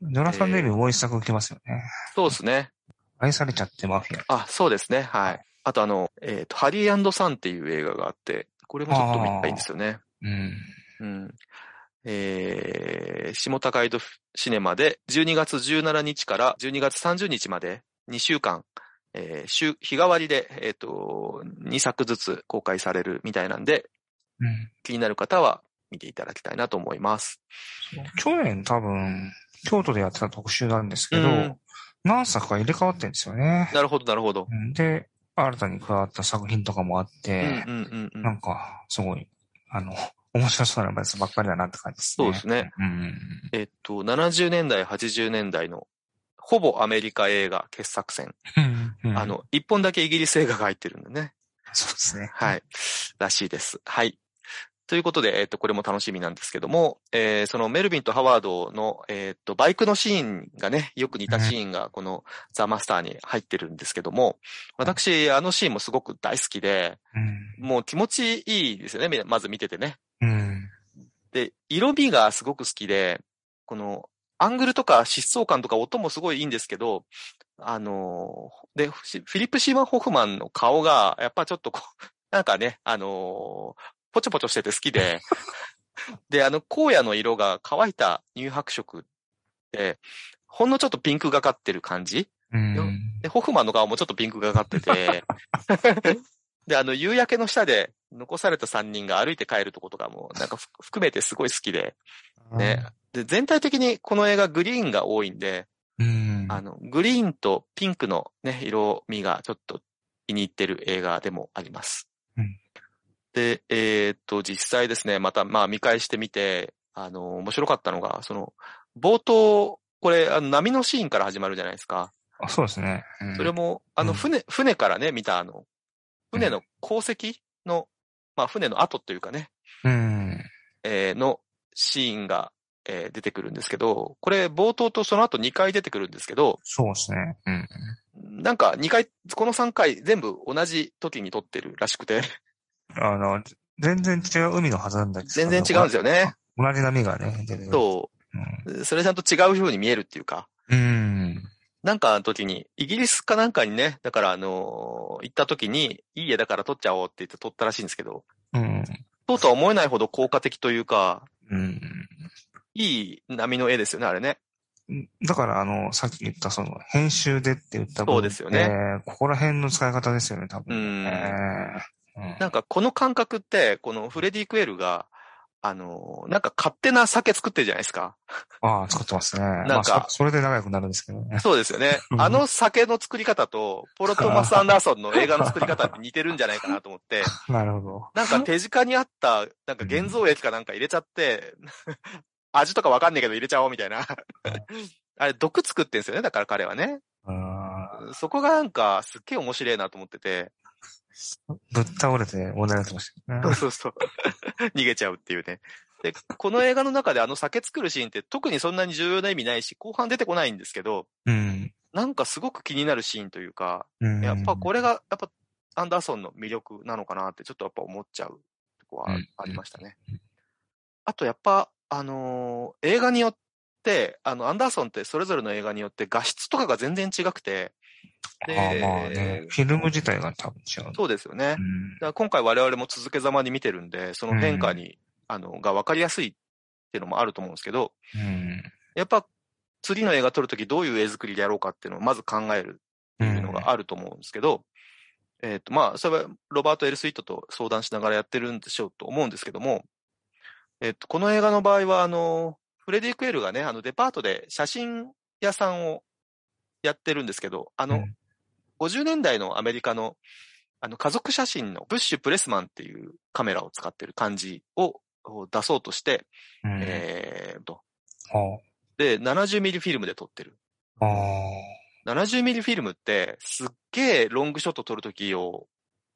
ジョナサン・デビューもう一作受けますよね。そうですね。愛されちゃってマフィア。あ、そうですね。はい。あとあの、えーっと、ハリーサンっていう映画があって、これもちょっと見たいんですよね。うん。うん。えー、下高井戸シネマで12月17日から12月30日まで2週間、えー週、日替わりで、えーっと、2作ずつ公開されるみたいなんで、うん。気になる方は見ていただきたいなと思います。去年多分、京都でやってた特集なんですけど、うん何作か入れ替わってるんですよね。なるほど、なるほど。うんで、新たに加わった作品とかもあっうんて、うんうんうんなんか、すごい、あの、面白そうなやつばっかりだなって感じですね。そうですね。うん。えっと、70年代、80年代の、ほぼアメリカ映画傑作選。うんあ、の、一本だけイギリス映画が入ってるんでね。そうですね。はい。らしいです。はい。ということで、えっと、これも楽しみなんですけども、えーそのメルビンとハワードの、えっと、バイクのシーンがね、よく似たシーンがこのザ・マスターに入ってるんですけども、私、あのシーンもすごく大好きで、うん。もう気持ちいいですよね、まず見ててね。うん。で、色味がすごく好きで、この、アングルとか疾走感とか音もすごいいいんですけど、あのーで、フィリップ・シーマン・ホフマンの顔が、やっぱちょっとこう、なんかね、あのーポチョポチョしてて好きで、で、あの、荒野の色が乾いた乳白色で、ほんのちょっとピンクがかってる感じ？うん。で、ホフマンの顔もちょっとピンクがかってて、で、あの、夕焼けの下で残された3人が歩いて帰るとことかも、なんかふ含めてすごい好きで、ね。で、全体的にこの映画グリーンが多いんで、うん。あの、グリーンとピンクのね、色味がちょっと気に入ってる映画でもあります。うんで、えーっと、実際ですね、また、まあ見返してみて、あの、面白かったのが、その、冒頭、これ、あの波のシーンから始まるじゃないですか。あそうですね。うんそれも、あの、うん船、船からね、見たあの、船の航跡の、まあ船の跡というかね、うん。えーのシーンが、えー出てくるんですけど、これ冒頭とその後2回出てくるんですけど、そうですね。うん。なんか2回、この3回全部同じ時に撮ってるらしくて、あの、全然違う海のはずなんだけど。全然違うんですよね。同じ波がね。そうう。それちゃんと違う風に見えるっていうか、ん。うん。なんかの時に、イギリスかなんかにね、だからあのー行った時に、いい家だから撮っちゃおうって言って撮ったらしいんですけど、うん。そうとは思えないほど効果的というか、うん。いい波の絵ですよね、あれね。だから、あの、さっき言った、その、編集でって言ったそうですよねえーここら辺の使い方ですよね、多分。うんなんかこの感覚って、このフレディ・クエルが、あのーなんか勝手な酒作ってるじゃないですか。ああ、作ってますね。なんかまあそ、それで仲良くなるんですけどね。そうですよねう。んあの酒の作り方と、ポロ・トマス・アンダーソンの映画の作り方って似てるんじゃないかなと思って、なるほど。なんか手近にあった、なんか現像液かなんか入れちゃって、味とかわかんないけど入れちゃおうみたいな。あれ、毒作ってんですよね、だから彼はね。あそこがなんかすっげえ面白いなと思ってて、ーぶっ倒れて問題になってました。そうそうそう。逃げちゃうっていうね。で、この映画の中であの酒作るシーンって特にそんなに重要な意味ないし、後半出てこないんですけど、うん。なんかすごく気になるシーンというか、うん。やっぱこれが、やっぱアンダーソンの魅力なのかなってちょっとやっぱ思っちゃうとこはありましたね。あとやっぱ、あのー映画によって、あの、アンダーソンってそれぞれの映画によって画質とかが全然違くて、でああまあね、フィルム自体が多分違う。そうですよね。うんだ今回我々も続けざまに見てるんで、その変化に、あの、が分かりやすいっていうのもあると思うんですけど、うん。やっぱ次の映画撮るときどういう絵作りでやろうかっていうのをまず考えるっていうのがあると思うんですけど、えっ、と、まあ、それはロバート・エル・スイートと相談しながらやってるんでしょうと思うんですけども、えっ、と、この映画の場合は、あの、フレディ・クエルがね、あの、デパートで写真屋さんをやってるんですけど、あの、うん50年代のアメリカの、あの、家族写真のブッシュ・プレスマンっていうカメラを使ってる感じをを出そうとして、うん。えーと、あで、70ミリフィルムで撮ってる。あ。あ70ミリフィルムって、すっげえロングショット撮るときを、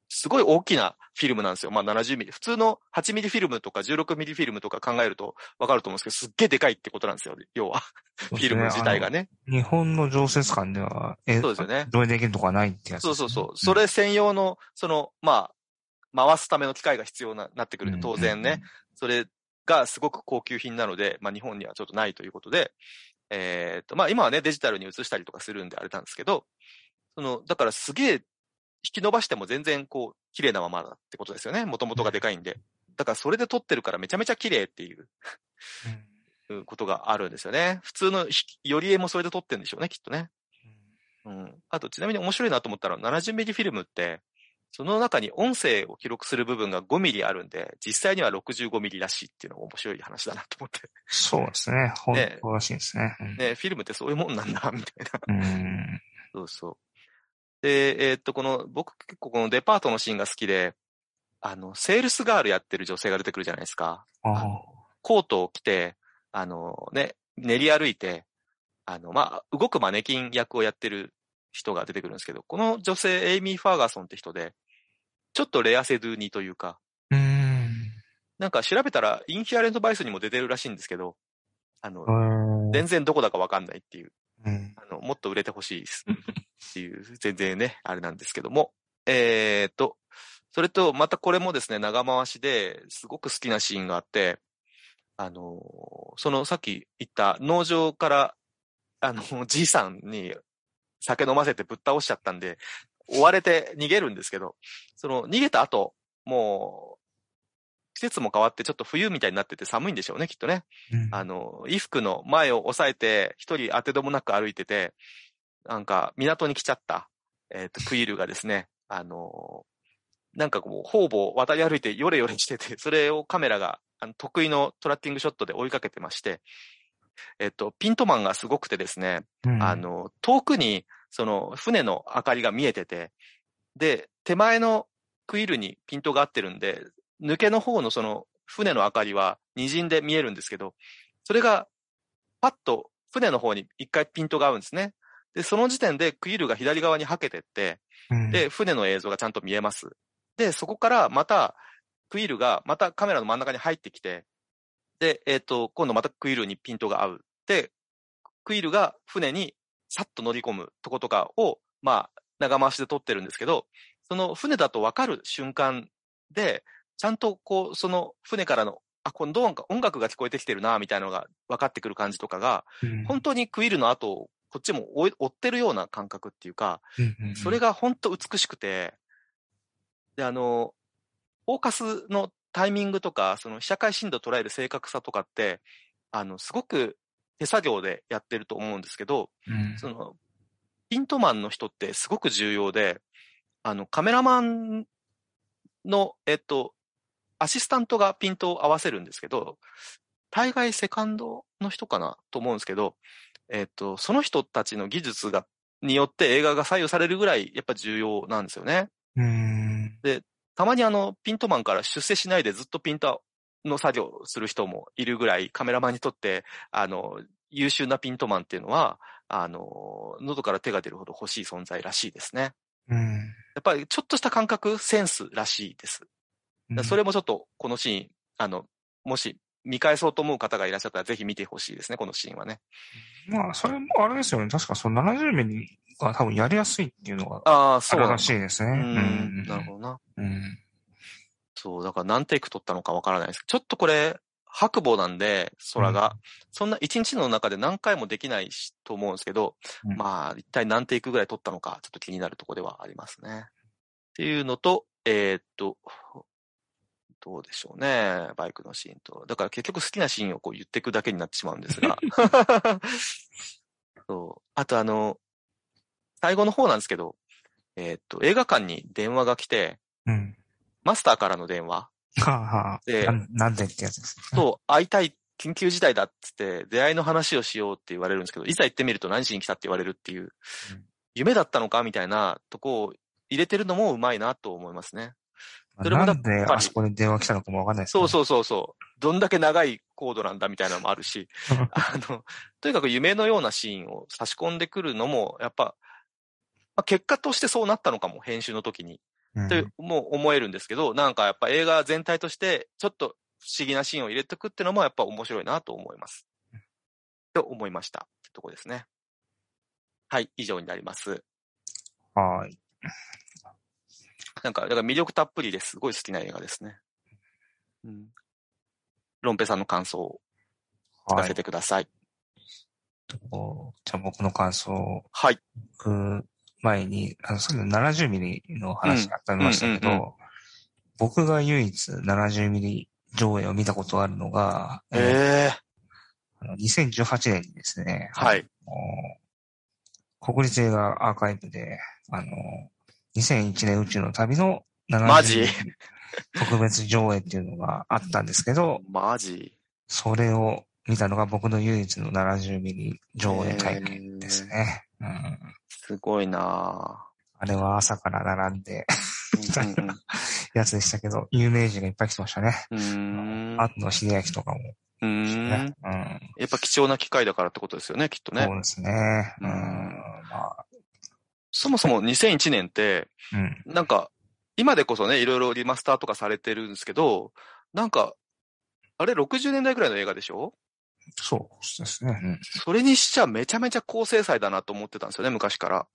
すごい大きなフィルムなんですよ。まあ70ミリ。普通の8ミリフィルムとか16ミリフィルムとか考えるとわかると思うんですけど、すっげえでかいってことなんですよ。要は。あ。フィルム自体がね。日本の常設館では、えそうですよね上映できるとこはないってやつね、そうそうそう。それ専用の、その、まあ、回すための機械が必要な、なってくるんで、当然ね。。それがすごく高級品なので、まあ日本にはちょっとないということで、えっ、と、まあ今はね、デジタルに移したりとかするんであれなんですけど、その、だからすげえ引き伸ばしても全然こう、綺麗なままだってことですよね。もともとがでかいんで。だからそれで撮ってるからめちゃめちゃ綺麗っていうことがあるんですよね。普通のひより絵もそれで撮ってるんでしょうね、きっとね。うん。あと、ちなみに面白いなと思ったら、70ミリフィルムって、その中に音声を記録する部分が5ミリあるんで、実際には65ミリらしいっていうのが面白い話だなと思って。そうですね。本ね当らしいですね。うんね、フィルムってそういうもんなんだ、みたいな。うん。そうそう。で、えーっと、この、僕結構このデパートのシーンが好きで、あの、セールスガールやってる女性が出てくるじゃないですか。コートを着て、あのね、練り歩いて、あの、まあ、動くマネキン役をやってる人が出てくるんですけど、この女性、エイミー・ファーガーソンって人で、ちょっとレアセドゥーニというか、うん。なんか調べたら、インヒアレントバイスにも出てるらしいんですけど、あの、うん全然どこだかわかんないっていう、うん。あの、もっと売れてほしいです っていう、全然ね、あれなんですけども、えーっと、それと、またこれもですね、長回しですごく好きなシーンがあって、あの、そのさっき言った農場から、あの、じいさんに酒飲ませてぶっ倒しちゃったんで、追われて逃げるんですけど、その逃げた後、もう、季節も変わってちょっと冬みたいになってて寒いんでしょうね、きっとね。うんあの、衣服の前を押さえて、一人当てどもなく歩いてて、なんか、港に来ちゃった、えっ、と、クイールがですね、あの、なんかこう、方々渡り歩いてヨレヨレしてて、それをカメラが、あの、得意のトラッキングショットで追いかけてまして、えっ、と、ピントマンがすごくてですね、うんあの、遠くに、その、船の明かりが見えてて、で、手前のクイールにピントが合ってるんで、抜けの方のその、船の明かりは滲んで見えるんですけど、それが、パッと船の方に一回ピントが合うんですね。で、その時点でクイールが左側にはけてって、うんで、船の映像がちゃんと見えます。で、そこからまた、クイールがまたカメラの真ん中に入ってきて、で、えっ、と、今度またクイールにピントが合う。で、クイールが船にさっと乗り込むとことかを、まあ、長回しで撮ってるんですけど、その船だとわかる瞬間で、ちゃんとこう、その船からの、あ、今度音楽音楽が聞こえてきてるな、みたいなのが分かってくる感じとかが、うん本当にクイールの後をこっちも追ってるような感覚っていうか、それが本当美しくて、で、あの、フォーカスのタイミングとか、その被写界深度を捉える正確さとかって、あの、すごく手作業でやってると思うんですけど、うん。その、ピントマンの人ってすごく重要で、あの、カメラマンの、えっと、アシスタントがピントを合わせるんですけど、大概セカンドの人かなと思うんですけど、えっと、その人たちの技術が、によって映画が左右されるぐらいやっぱ重要なんですよね。うん。たまにあの、ピントマンから出世しないでずっとピントの作業をする人もいるぐらい、カメラマンにとって、あの、優秀なピントマンっていうのは、あの、喉から手が出るほど欲しい存在らしいですね。うん。やっぱりちょっとした感覚、センスらしいです。それもちょっと、このシーン、あの、もし見返そうと思う方がいらっしゃったら、ぜひ見てほしいですね、このシーンはね。まあ、それもあれですよね。確かその70ミリが多分やりやすいっていうのがああ、あるらそうなんだしいですね。うん、なるほどな。うん。そう、だから何テイク撮ったのかわからないですちょっとこれ、白母なんで、空が。そんな一日の中で何回もできないしと思うんですけど、うんまあ、一体何テイクぐらい取ったのか、ちょっと気になるところではありますね。っていうのと、えーっと、どうでしょうね。バイクのシーンと。だから結局好きなシーンをこう言っていくだけになってしまうんですが。そう。あとあの、最後の方なんですけど、えーっと、映画館に電話が来て、うん。マスターからの電話。はあ、はあ、でなんでってやつです。と、会いたい、緊急事態だっつって、出会いの話をしようって言われるんですけど、いざ行ってみると何しに来たって言われるっていう、うん夢だったのかみたいなとこを入れてるのもうまいなと思いますね。まあそれもだなんであそこに電話来たのかもわかんないです、そうそうそうそう。どんだけ長いコードなんだみたいなのもあるし、う。あの、とにかく夢のようなシーンを差し込んでくるのも、やっぱ、まあ、結果としてそうなったのかも、編集の時に。うんってもう思えるんですけど、なんかやっぱ映画全体として、ちょっと不思議なシーンを入れておくっていうのもやっぱ面白いなと思います。と思いました。ってとこですね。はい、以上になります。はい。なんか、だから魅力たっぷりですごい好きな映画ですね。うん。ロンペさんの感想を聞かはいせ。てください。とじゃあ僕の感想をはい。僕前に、あの、さっきの70ミリの話がありましたけど、うんうんうん僕が唯一70ミリ上映を見たことがあるのが、えーええあの2018年にですね、はい。国立映画アーカイブで、あの、2001年宇宙の旅の70マジ？特別上映っていうのがあったんですけど、マジ？それを見たのが僕の唯一の70ミリ上映体験ですね。うん、すごいなあれは朝から並んで やつでしたけど、有名人がいっぱい来てましたね。うん。あとの秀明とかも、うん。うん。やっぱ貴重な機会だからってことですよね、きっとね。そうですね。ううんん。まあ、そもそも2001年って、うん。なんか、今でこそね、いろいろリマスターとかされてるんですけど、なんか、あれ60年代ぐらいの映画でしょ？そうですね。それにしちゃめちゃめちゃ高精細だなと思ってたんですよね、昔から。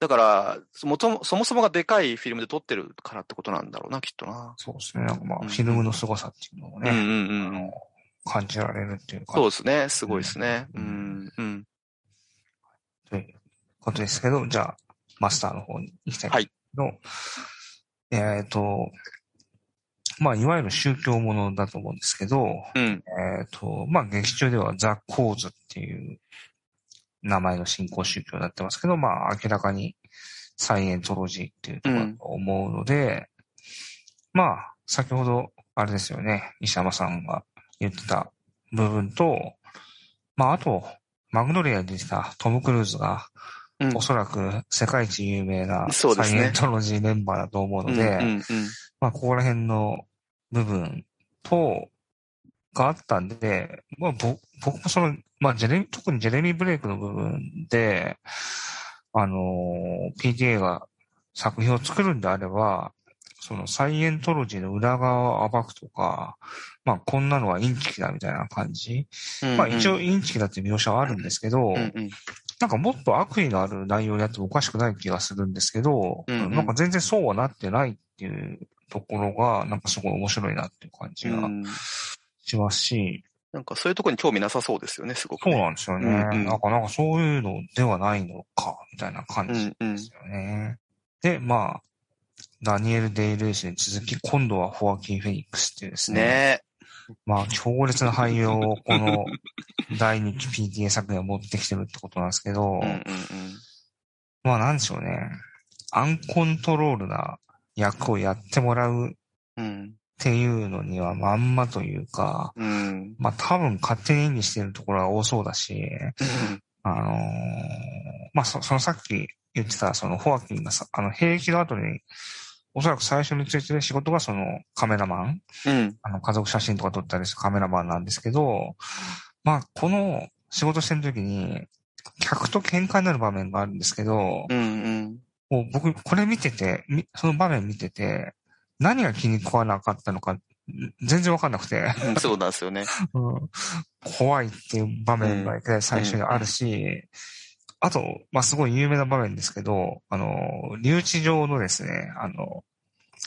だから、そもともそもそもがでかいフィルムで撮ってるからってことなんだろうな、きっとな。そうですね。なんかまあ、うんフィルムの凄さっていうのをね、うんうんうんうんあの。感じられるっていうか。そうですね、すごいですね。ううんん、うん。ことですけど、じゃあ、マスターの方に行きたいんです。けど、えっ、と、まあ、いわゆる宗教ものだと思うんですけど、うん、えっ、と、まあ、劇中ではザ・コーズっていう名前の信仰宗教になってますけど、まあ、明らかにサイエントロジーっていうところだと思うので、まあ、先ほど、あれですよね、石山さんが言ってた部分と、まあ、あと、マグノリアで出てたトム・クルーズが、うん。おそらく世界一有名なサイエントロジーメンバーだと思うので、うん、うん、まあ、ここら辺の部分と、があったんで、まあ、ぼ僕もその、まあ、ジェレミ、特にジェレミー・ブレイクの部分で、あのー PTA が作品を作るんであれば、そのサイエントロジーの裏側を暴くとか、まあ、こんなのはインチキだみたいな感じ。うん。まあ、一応うん、インチキだって描写はあるんですけど、うん、うん。なんかもっと悪意のある内容をやってもおかしくない気がするんですけど、うんうんなんか全然そうはなってないっていうところが、なんかすごい面白いなっていう感じがうんしますし、なんかそういうところに興味なさそうですよね、すごくね、そうなんですよね。うんうんなんか、なんかそういうのではないのか、みたいな感じうん、うんで。すよね。で、まあ、ダニエル・デイ・ルイスに続き、今度はホアキン・フェニックスっていうですね。ねまあ、強烈な俳優をこの第2期 PTA 作品は持ってきてるってことなんですけど、うん、うん、まあなんでしょうね。アンコントロールな役をやってもらうっうん。うん。ていうのにはまんまというか、うん。まあ多分勝手に演技してるところが多そうだし、あのーまあそそのさっき言ってたそのホアキンがさ、あの兵役の後に、おそらく最初についてる仕事がそのカメラマン、うん。あの家族写真とか撮ったりするカメラマンなんですけど、まあこの仕事してる時に、客と喧嘩になる場面があるんですけど、うん。うん。もう僕、これ見てて、みその場面見てて、何が気に食わなかったのか、ん全然わかんなくて、うんそうなんですよね。うん怖いっていう場面が最初にあるし、あと、まあ、すごい有名な場面ですけど、あの、留置場のですね、あの、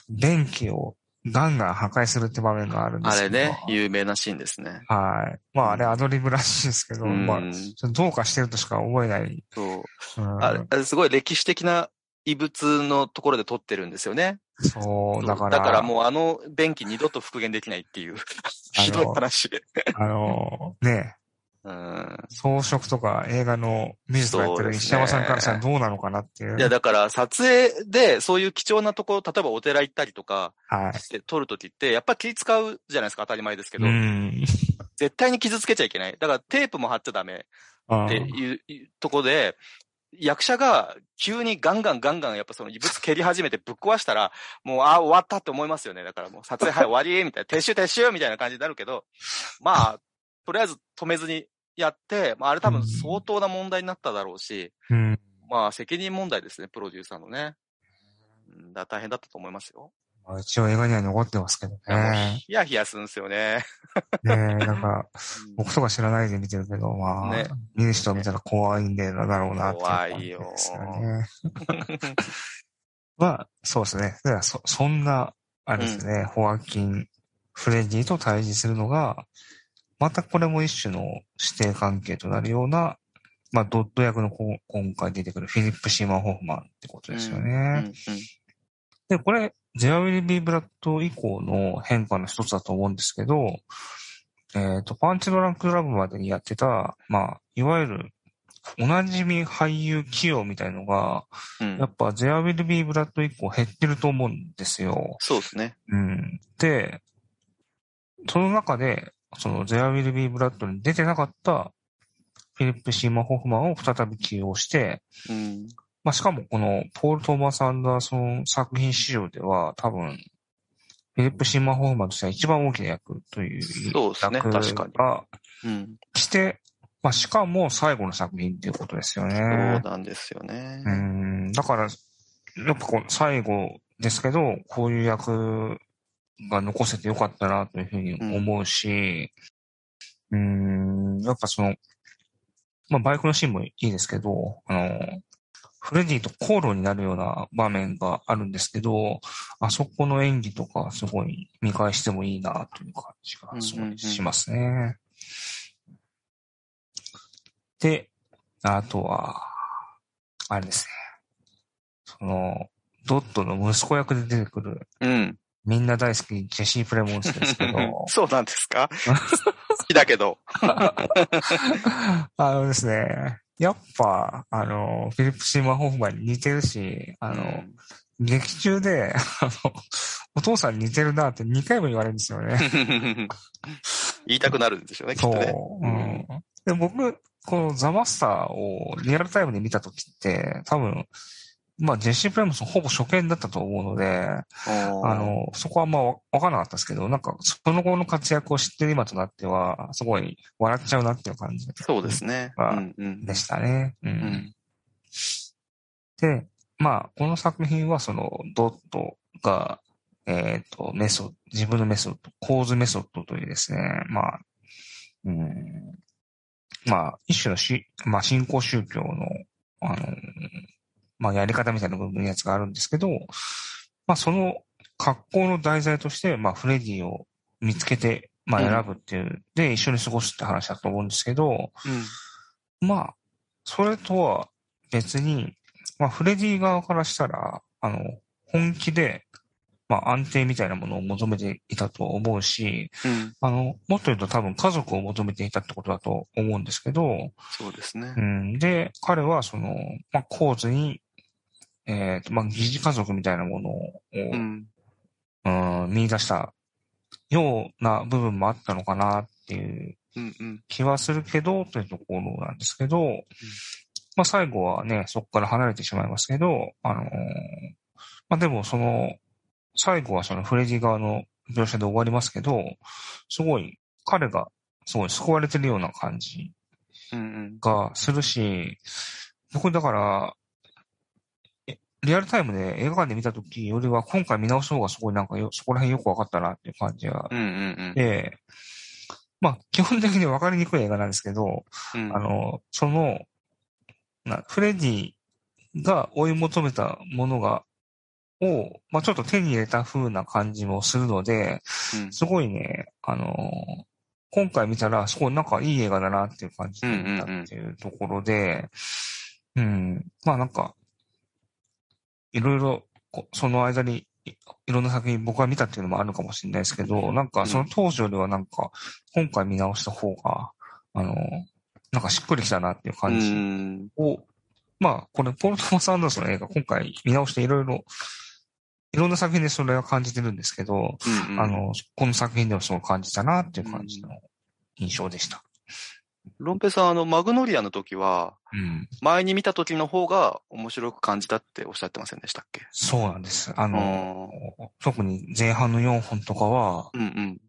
便器をガンガン破壊するって場面があるんですけど。あれね、有名なシーンですね。はい。まあ、あれアドリブらしいですけど、うんまあ、どうかしてるとしか思えない。そう。うんあれ、あれすごい歴史的な異物のところで撮ってるんですよね。そう、だから、もうあの便器二度と復元できないっていう、ひどい話。あの、ね、うん。装飾とか映画の美術をやってる石山さんからしたらどうなのかなっていう。いや、だから撮影でそういう貴重なところ、例えばお寺行ったりとかはい。して撮るときって、やっぱ気使うじゃないですか、当たり前ですけど。うん。絶対に傷つけちゃいけない。だからテープも貼っちゃダメあっていういうところで、役者が急にガンガンガンガンやっぱその異物蹴り始めてぶっ壊したら、もう、ああ、終わったって思いますよね。だからもう撮影、はい、終わりみたいな、撤収撤収みたいな感じになるけど、まあ、とりあえず止めずにやって、まああれ多分相当な問題になっただろうし、うん。まあ責任問題ですね、プロデューサーのね。うんだ大変だったと思いますよ。まあ一応映画には残ってますけどね。ヒヤヒヤするんですよね。ねえ、なんか、うん僕とか知らないで見てるけど、まあ、ね見る人を見たら怖いんでだろうなっていう感じ怖いよですよね。まあ、そうですね。ではそ、そんな、あれですね、ホアキン、フレディと対峙するのが、またこれも一種の指定関係となるような、まあ、ドット役のこ今回出てくるフィリップ・シーマン・ホフマンってことですよね。うんうんで、これ、ゼアウィル・ビー・ブラッド以降の変化の一つだと思うんですけど、えっ、と、パンチドランクラブまでにやってた、まあ、いわゆる、おなじみ俳優起用みたいのが、うんやっぱゼアウィル・ビー・ブラッド以降減ってると思うんですよ。そうですね。うん。で、その中で、そのゼアウィル・ビー・ブラッドに出てなかったフィリップ・シーマン・ホフマンを再び起用して、うん。まあ、しかもこのポール・トーマス・アンダーソン作品史上では多分、フィリップ・シーマン・ホフマンとしては一番大きな役というそうですね役確かにがうん。来て、まあ、しかも最後の作品っていうことですよそうね。なんですよね。うん。だから、やっぱこう最後ですけど、こういう役が残せてよかったなというふうに思うし、うん、やっぱその、まあ、バイクのシーンもいいですけど、あの、フレディと口論になるような場面があるんですけど、あそこの演技とかすごい見返してもいいなという感じがすごいしますね。で、あとは、あれですね。その、ドットの息子役で出てくる、うん。みんな大好きジェシー・プレモンスですけど、そうなんですか？好きだけど。あのですね、やっぱ、あの、フィリップ・シーマン・ホフマンに似てるし、あの、劇中で、あの、お父さんに似てるなって2回も言われるんですよね。言いたくなるんでしょうね、きっそとね。う。うん。で、僕、このザ・マスターをリアルタイムで見たときって、多分、まあ、ジェシー・プレモンスほぼ初見だったと思うので、ああ、の、そこはまわわからなかったですけど、なんか、その後の活躍を知ってる今となっては、すごい笑っちゃうなっていう感じそうですね。あうんうんでしたね。う。うんん。で、まあ、この作品はその、ドットが、えっ、と、メソッド、自分のメソッド、構図メソッドというですね、まあ、うん、まあ、一種のし、まあ、信仰宗教の、あの、まあ、やり方みたいな部分のやつがあるんですけど、まあ、その格好の題材として、まあ、フレディを見つけて、まあ、選ぶっていう、で、一緒に過ごすって話だと思うんですけど、うん。まあ、それとは別に、まあ、フレディ側からしたら、あの、本気で、まあ、安定みたいなものを求めていたと思うし、うん。あの、もっと言うと多分家族を求めていたってことだと思うんですけど、そうですねう。ん、で、彼はその、まあ、構図に、えっ、と、まあ、疑似家族みたいなものを、うん。うん、見出したような部分もあったのかなっていううんうん。気はするけど、というところなんですけど、まあ最後はね、そこから離れてしまいますけど、あのーまあでもその、最後はそのフレディ側の描写で終わりますけど、すごい、彼がすごい救われてるような感じうんうん。がするし、僕だから、えリアルタイムで映画館で見た時よりは今回見直した方がすごいなんかよ、そこら辺よくわかったなっていう感じがうんうんで、まあ、基本的に分かりにくい映画なんですけど、うん。あの、その、なフレディが追い求めたものが、を、まあちょっと手に入れた風な感じもするので、うん。すごいね、あのー今回見たら、すごいなんかいい映画だなっていう感じで見たっていうところで、うん、まあなんか、いろいろ、こその間にいいろんな作品僕が見たっていうのもあるのかもしれないですけど、なんかその当時よりはなんか、今回見直した方が、あのーなんかしっくりきたなっていうう感じん。を、まあ、これ、ポール・トマス・アンダーソンの映画、今回見直していろいろ、いろんな作品でそれは感じてるんですけど、うんあの、この作品でもすごい感じたなっていう感じの印象でした。ロンペさん、あの、マグノリアの時は、うん。前に見た時の方が面白く感じたっておっしゃってませんでしたっけ？そうなんです。あの、特に前半の4本とかは、うんうん。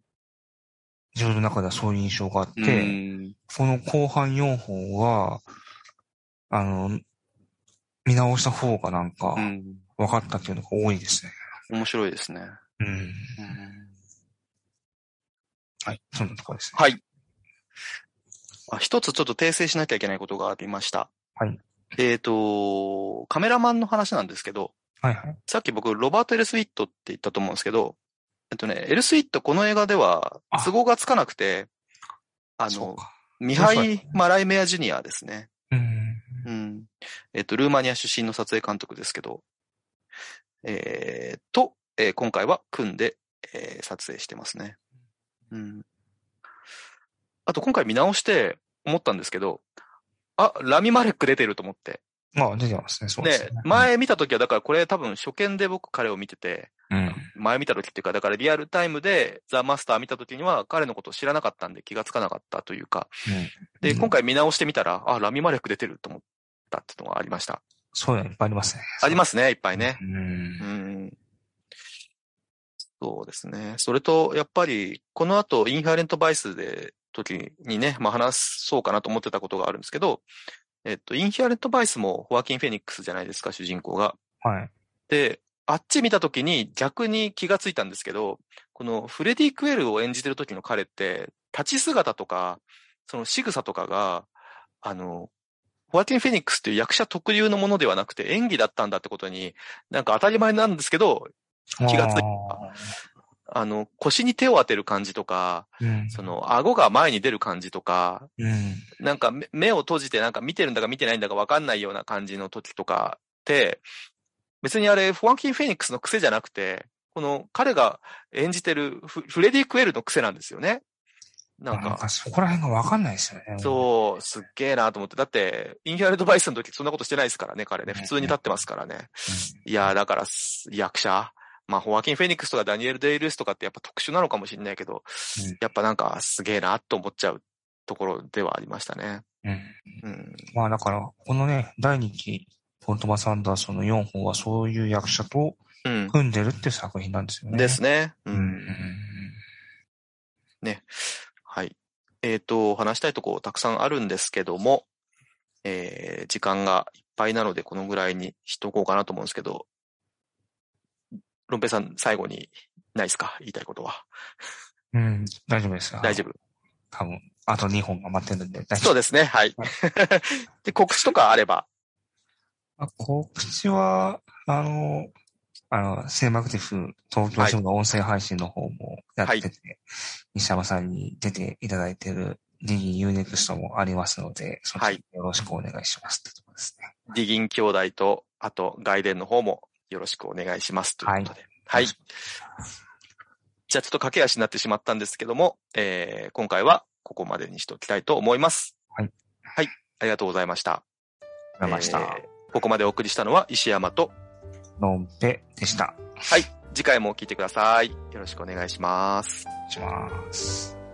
自分の中ではそういう印象があって、うんこの後半4本は、あの、見直した方がなんかうん。分かったっていうのが多いですね。面白いですね。うん。うんはい。そんなところですね。はい。あ一つちょっと訂正しなきゃいけないことがありました。はい。えっ、と、カメラマンの話なんですけど、はいはい。さっき僕、ロバート・エルスウィットって言ったと思うんですけど、えっとね、エルスウィットこの映画ではあ都合がつかなくて、あの。ミハイ・マライメア・ジュニアですね。うん。うん。えっと、ルーマニア出身の撮影監督ですけど、えー、と、えー今回は組んで、えー撮影してますね。うん。あと今回見直して思ったんですけど、あ、ラミ・マレック出てると思って。まあ、出てますね、そうですねね。、前見た時はだからこれ多分初見で僕彼を見てて、うん。前見た時っていうか、だからリアルタイムでザ・マスター見た時には彼のことを知らなかったんで気がつかなかったというか、で、うん今回見直してみたら、あ、ラミ・マレック出てると思ったっていうのがありました。そういうのいっぱいありますね。ありますね、いっぱいね。うん。うん。そうですね。それと、やっぱり、この後、インハーレントバイスで、時にね、まあ話そうかなと思ってたことがあるんですけど、えっと、インハーレントバイスもホアキン・フェニックスじゃないですか、主人公が。はい。で、あっち見た時に逆に気がついたんですけど、このフレディ・クエルを演じてる時の彼って、立ち姿とか、その仕草とかが、あの、ホアキン・フェニックスっていう役者特有のものではなくて演技だったんだってことに、なんか当たり前なんですけど、気がついたあの、腰に手を当てる感じとか、うん。その、顎が前に出る感じとか、うん。なんか目目を閉じてなんか見てるんだか見てないんだかわかんないような感じの時とかって、別にあれ、フォアキン・フェニックスの癖じゃなくて、この彼が演じてるフフレディ・クエルの癖なんですよね。ななんんか、か、そこら辺がわかんないですよね。そう、すっげえなと思って。だって、インヒアルドバイスの時そんなことしてないですからね、彼ね。うん普通に立ってますからね。いやー、だから、す役者。まあ、ホアキン・フェニックスとかダニエル・デイ・ルースとかってやっぱ特殊なのかもしれないけど、うんやっぱなんかすげえなと思っちゃうところではありましたね。うん。うん。うん。まあ、だから、このね、第2期、ポルトマス・アンダーソンの4本はそういう役者とうん。組んでるっていう作品なんですよね。ですね。う。うんん。はい。えっ、と、話したいとこたくさんあるんですけども、えー、時間がいっぱいなのでこのぐらいにしとこうかなと思うんですけど、ロンペイさん最後にないですか？言いたいことは。うん。大丈夫です。大丈夫。多分、あと2本が待ってるんで大丈夫。そうですね。はいは。で、告知とかあれば？あ告知は、あの、あの、セーマクティフ東京支部の音声配信の方もやってて、西山さんに出ていただいているディギン UNEXT もありますので、そちらよろしくお願いしますってとこですね。ディギン兄弟と、あと、外伝の方もよろしくお願いします。ということで。はい。じゃあちょっと駆け足になってしまったんですけども、えー、今回はここまでにしておきたいと思います。はい。はい。ありがとうございました。ありがとうございました。えーここまでお送りしたのは石山と、のんぺでした。はい。次回も聞いてください。よろしくお願いします。お願いします。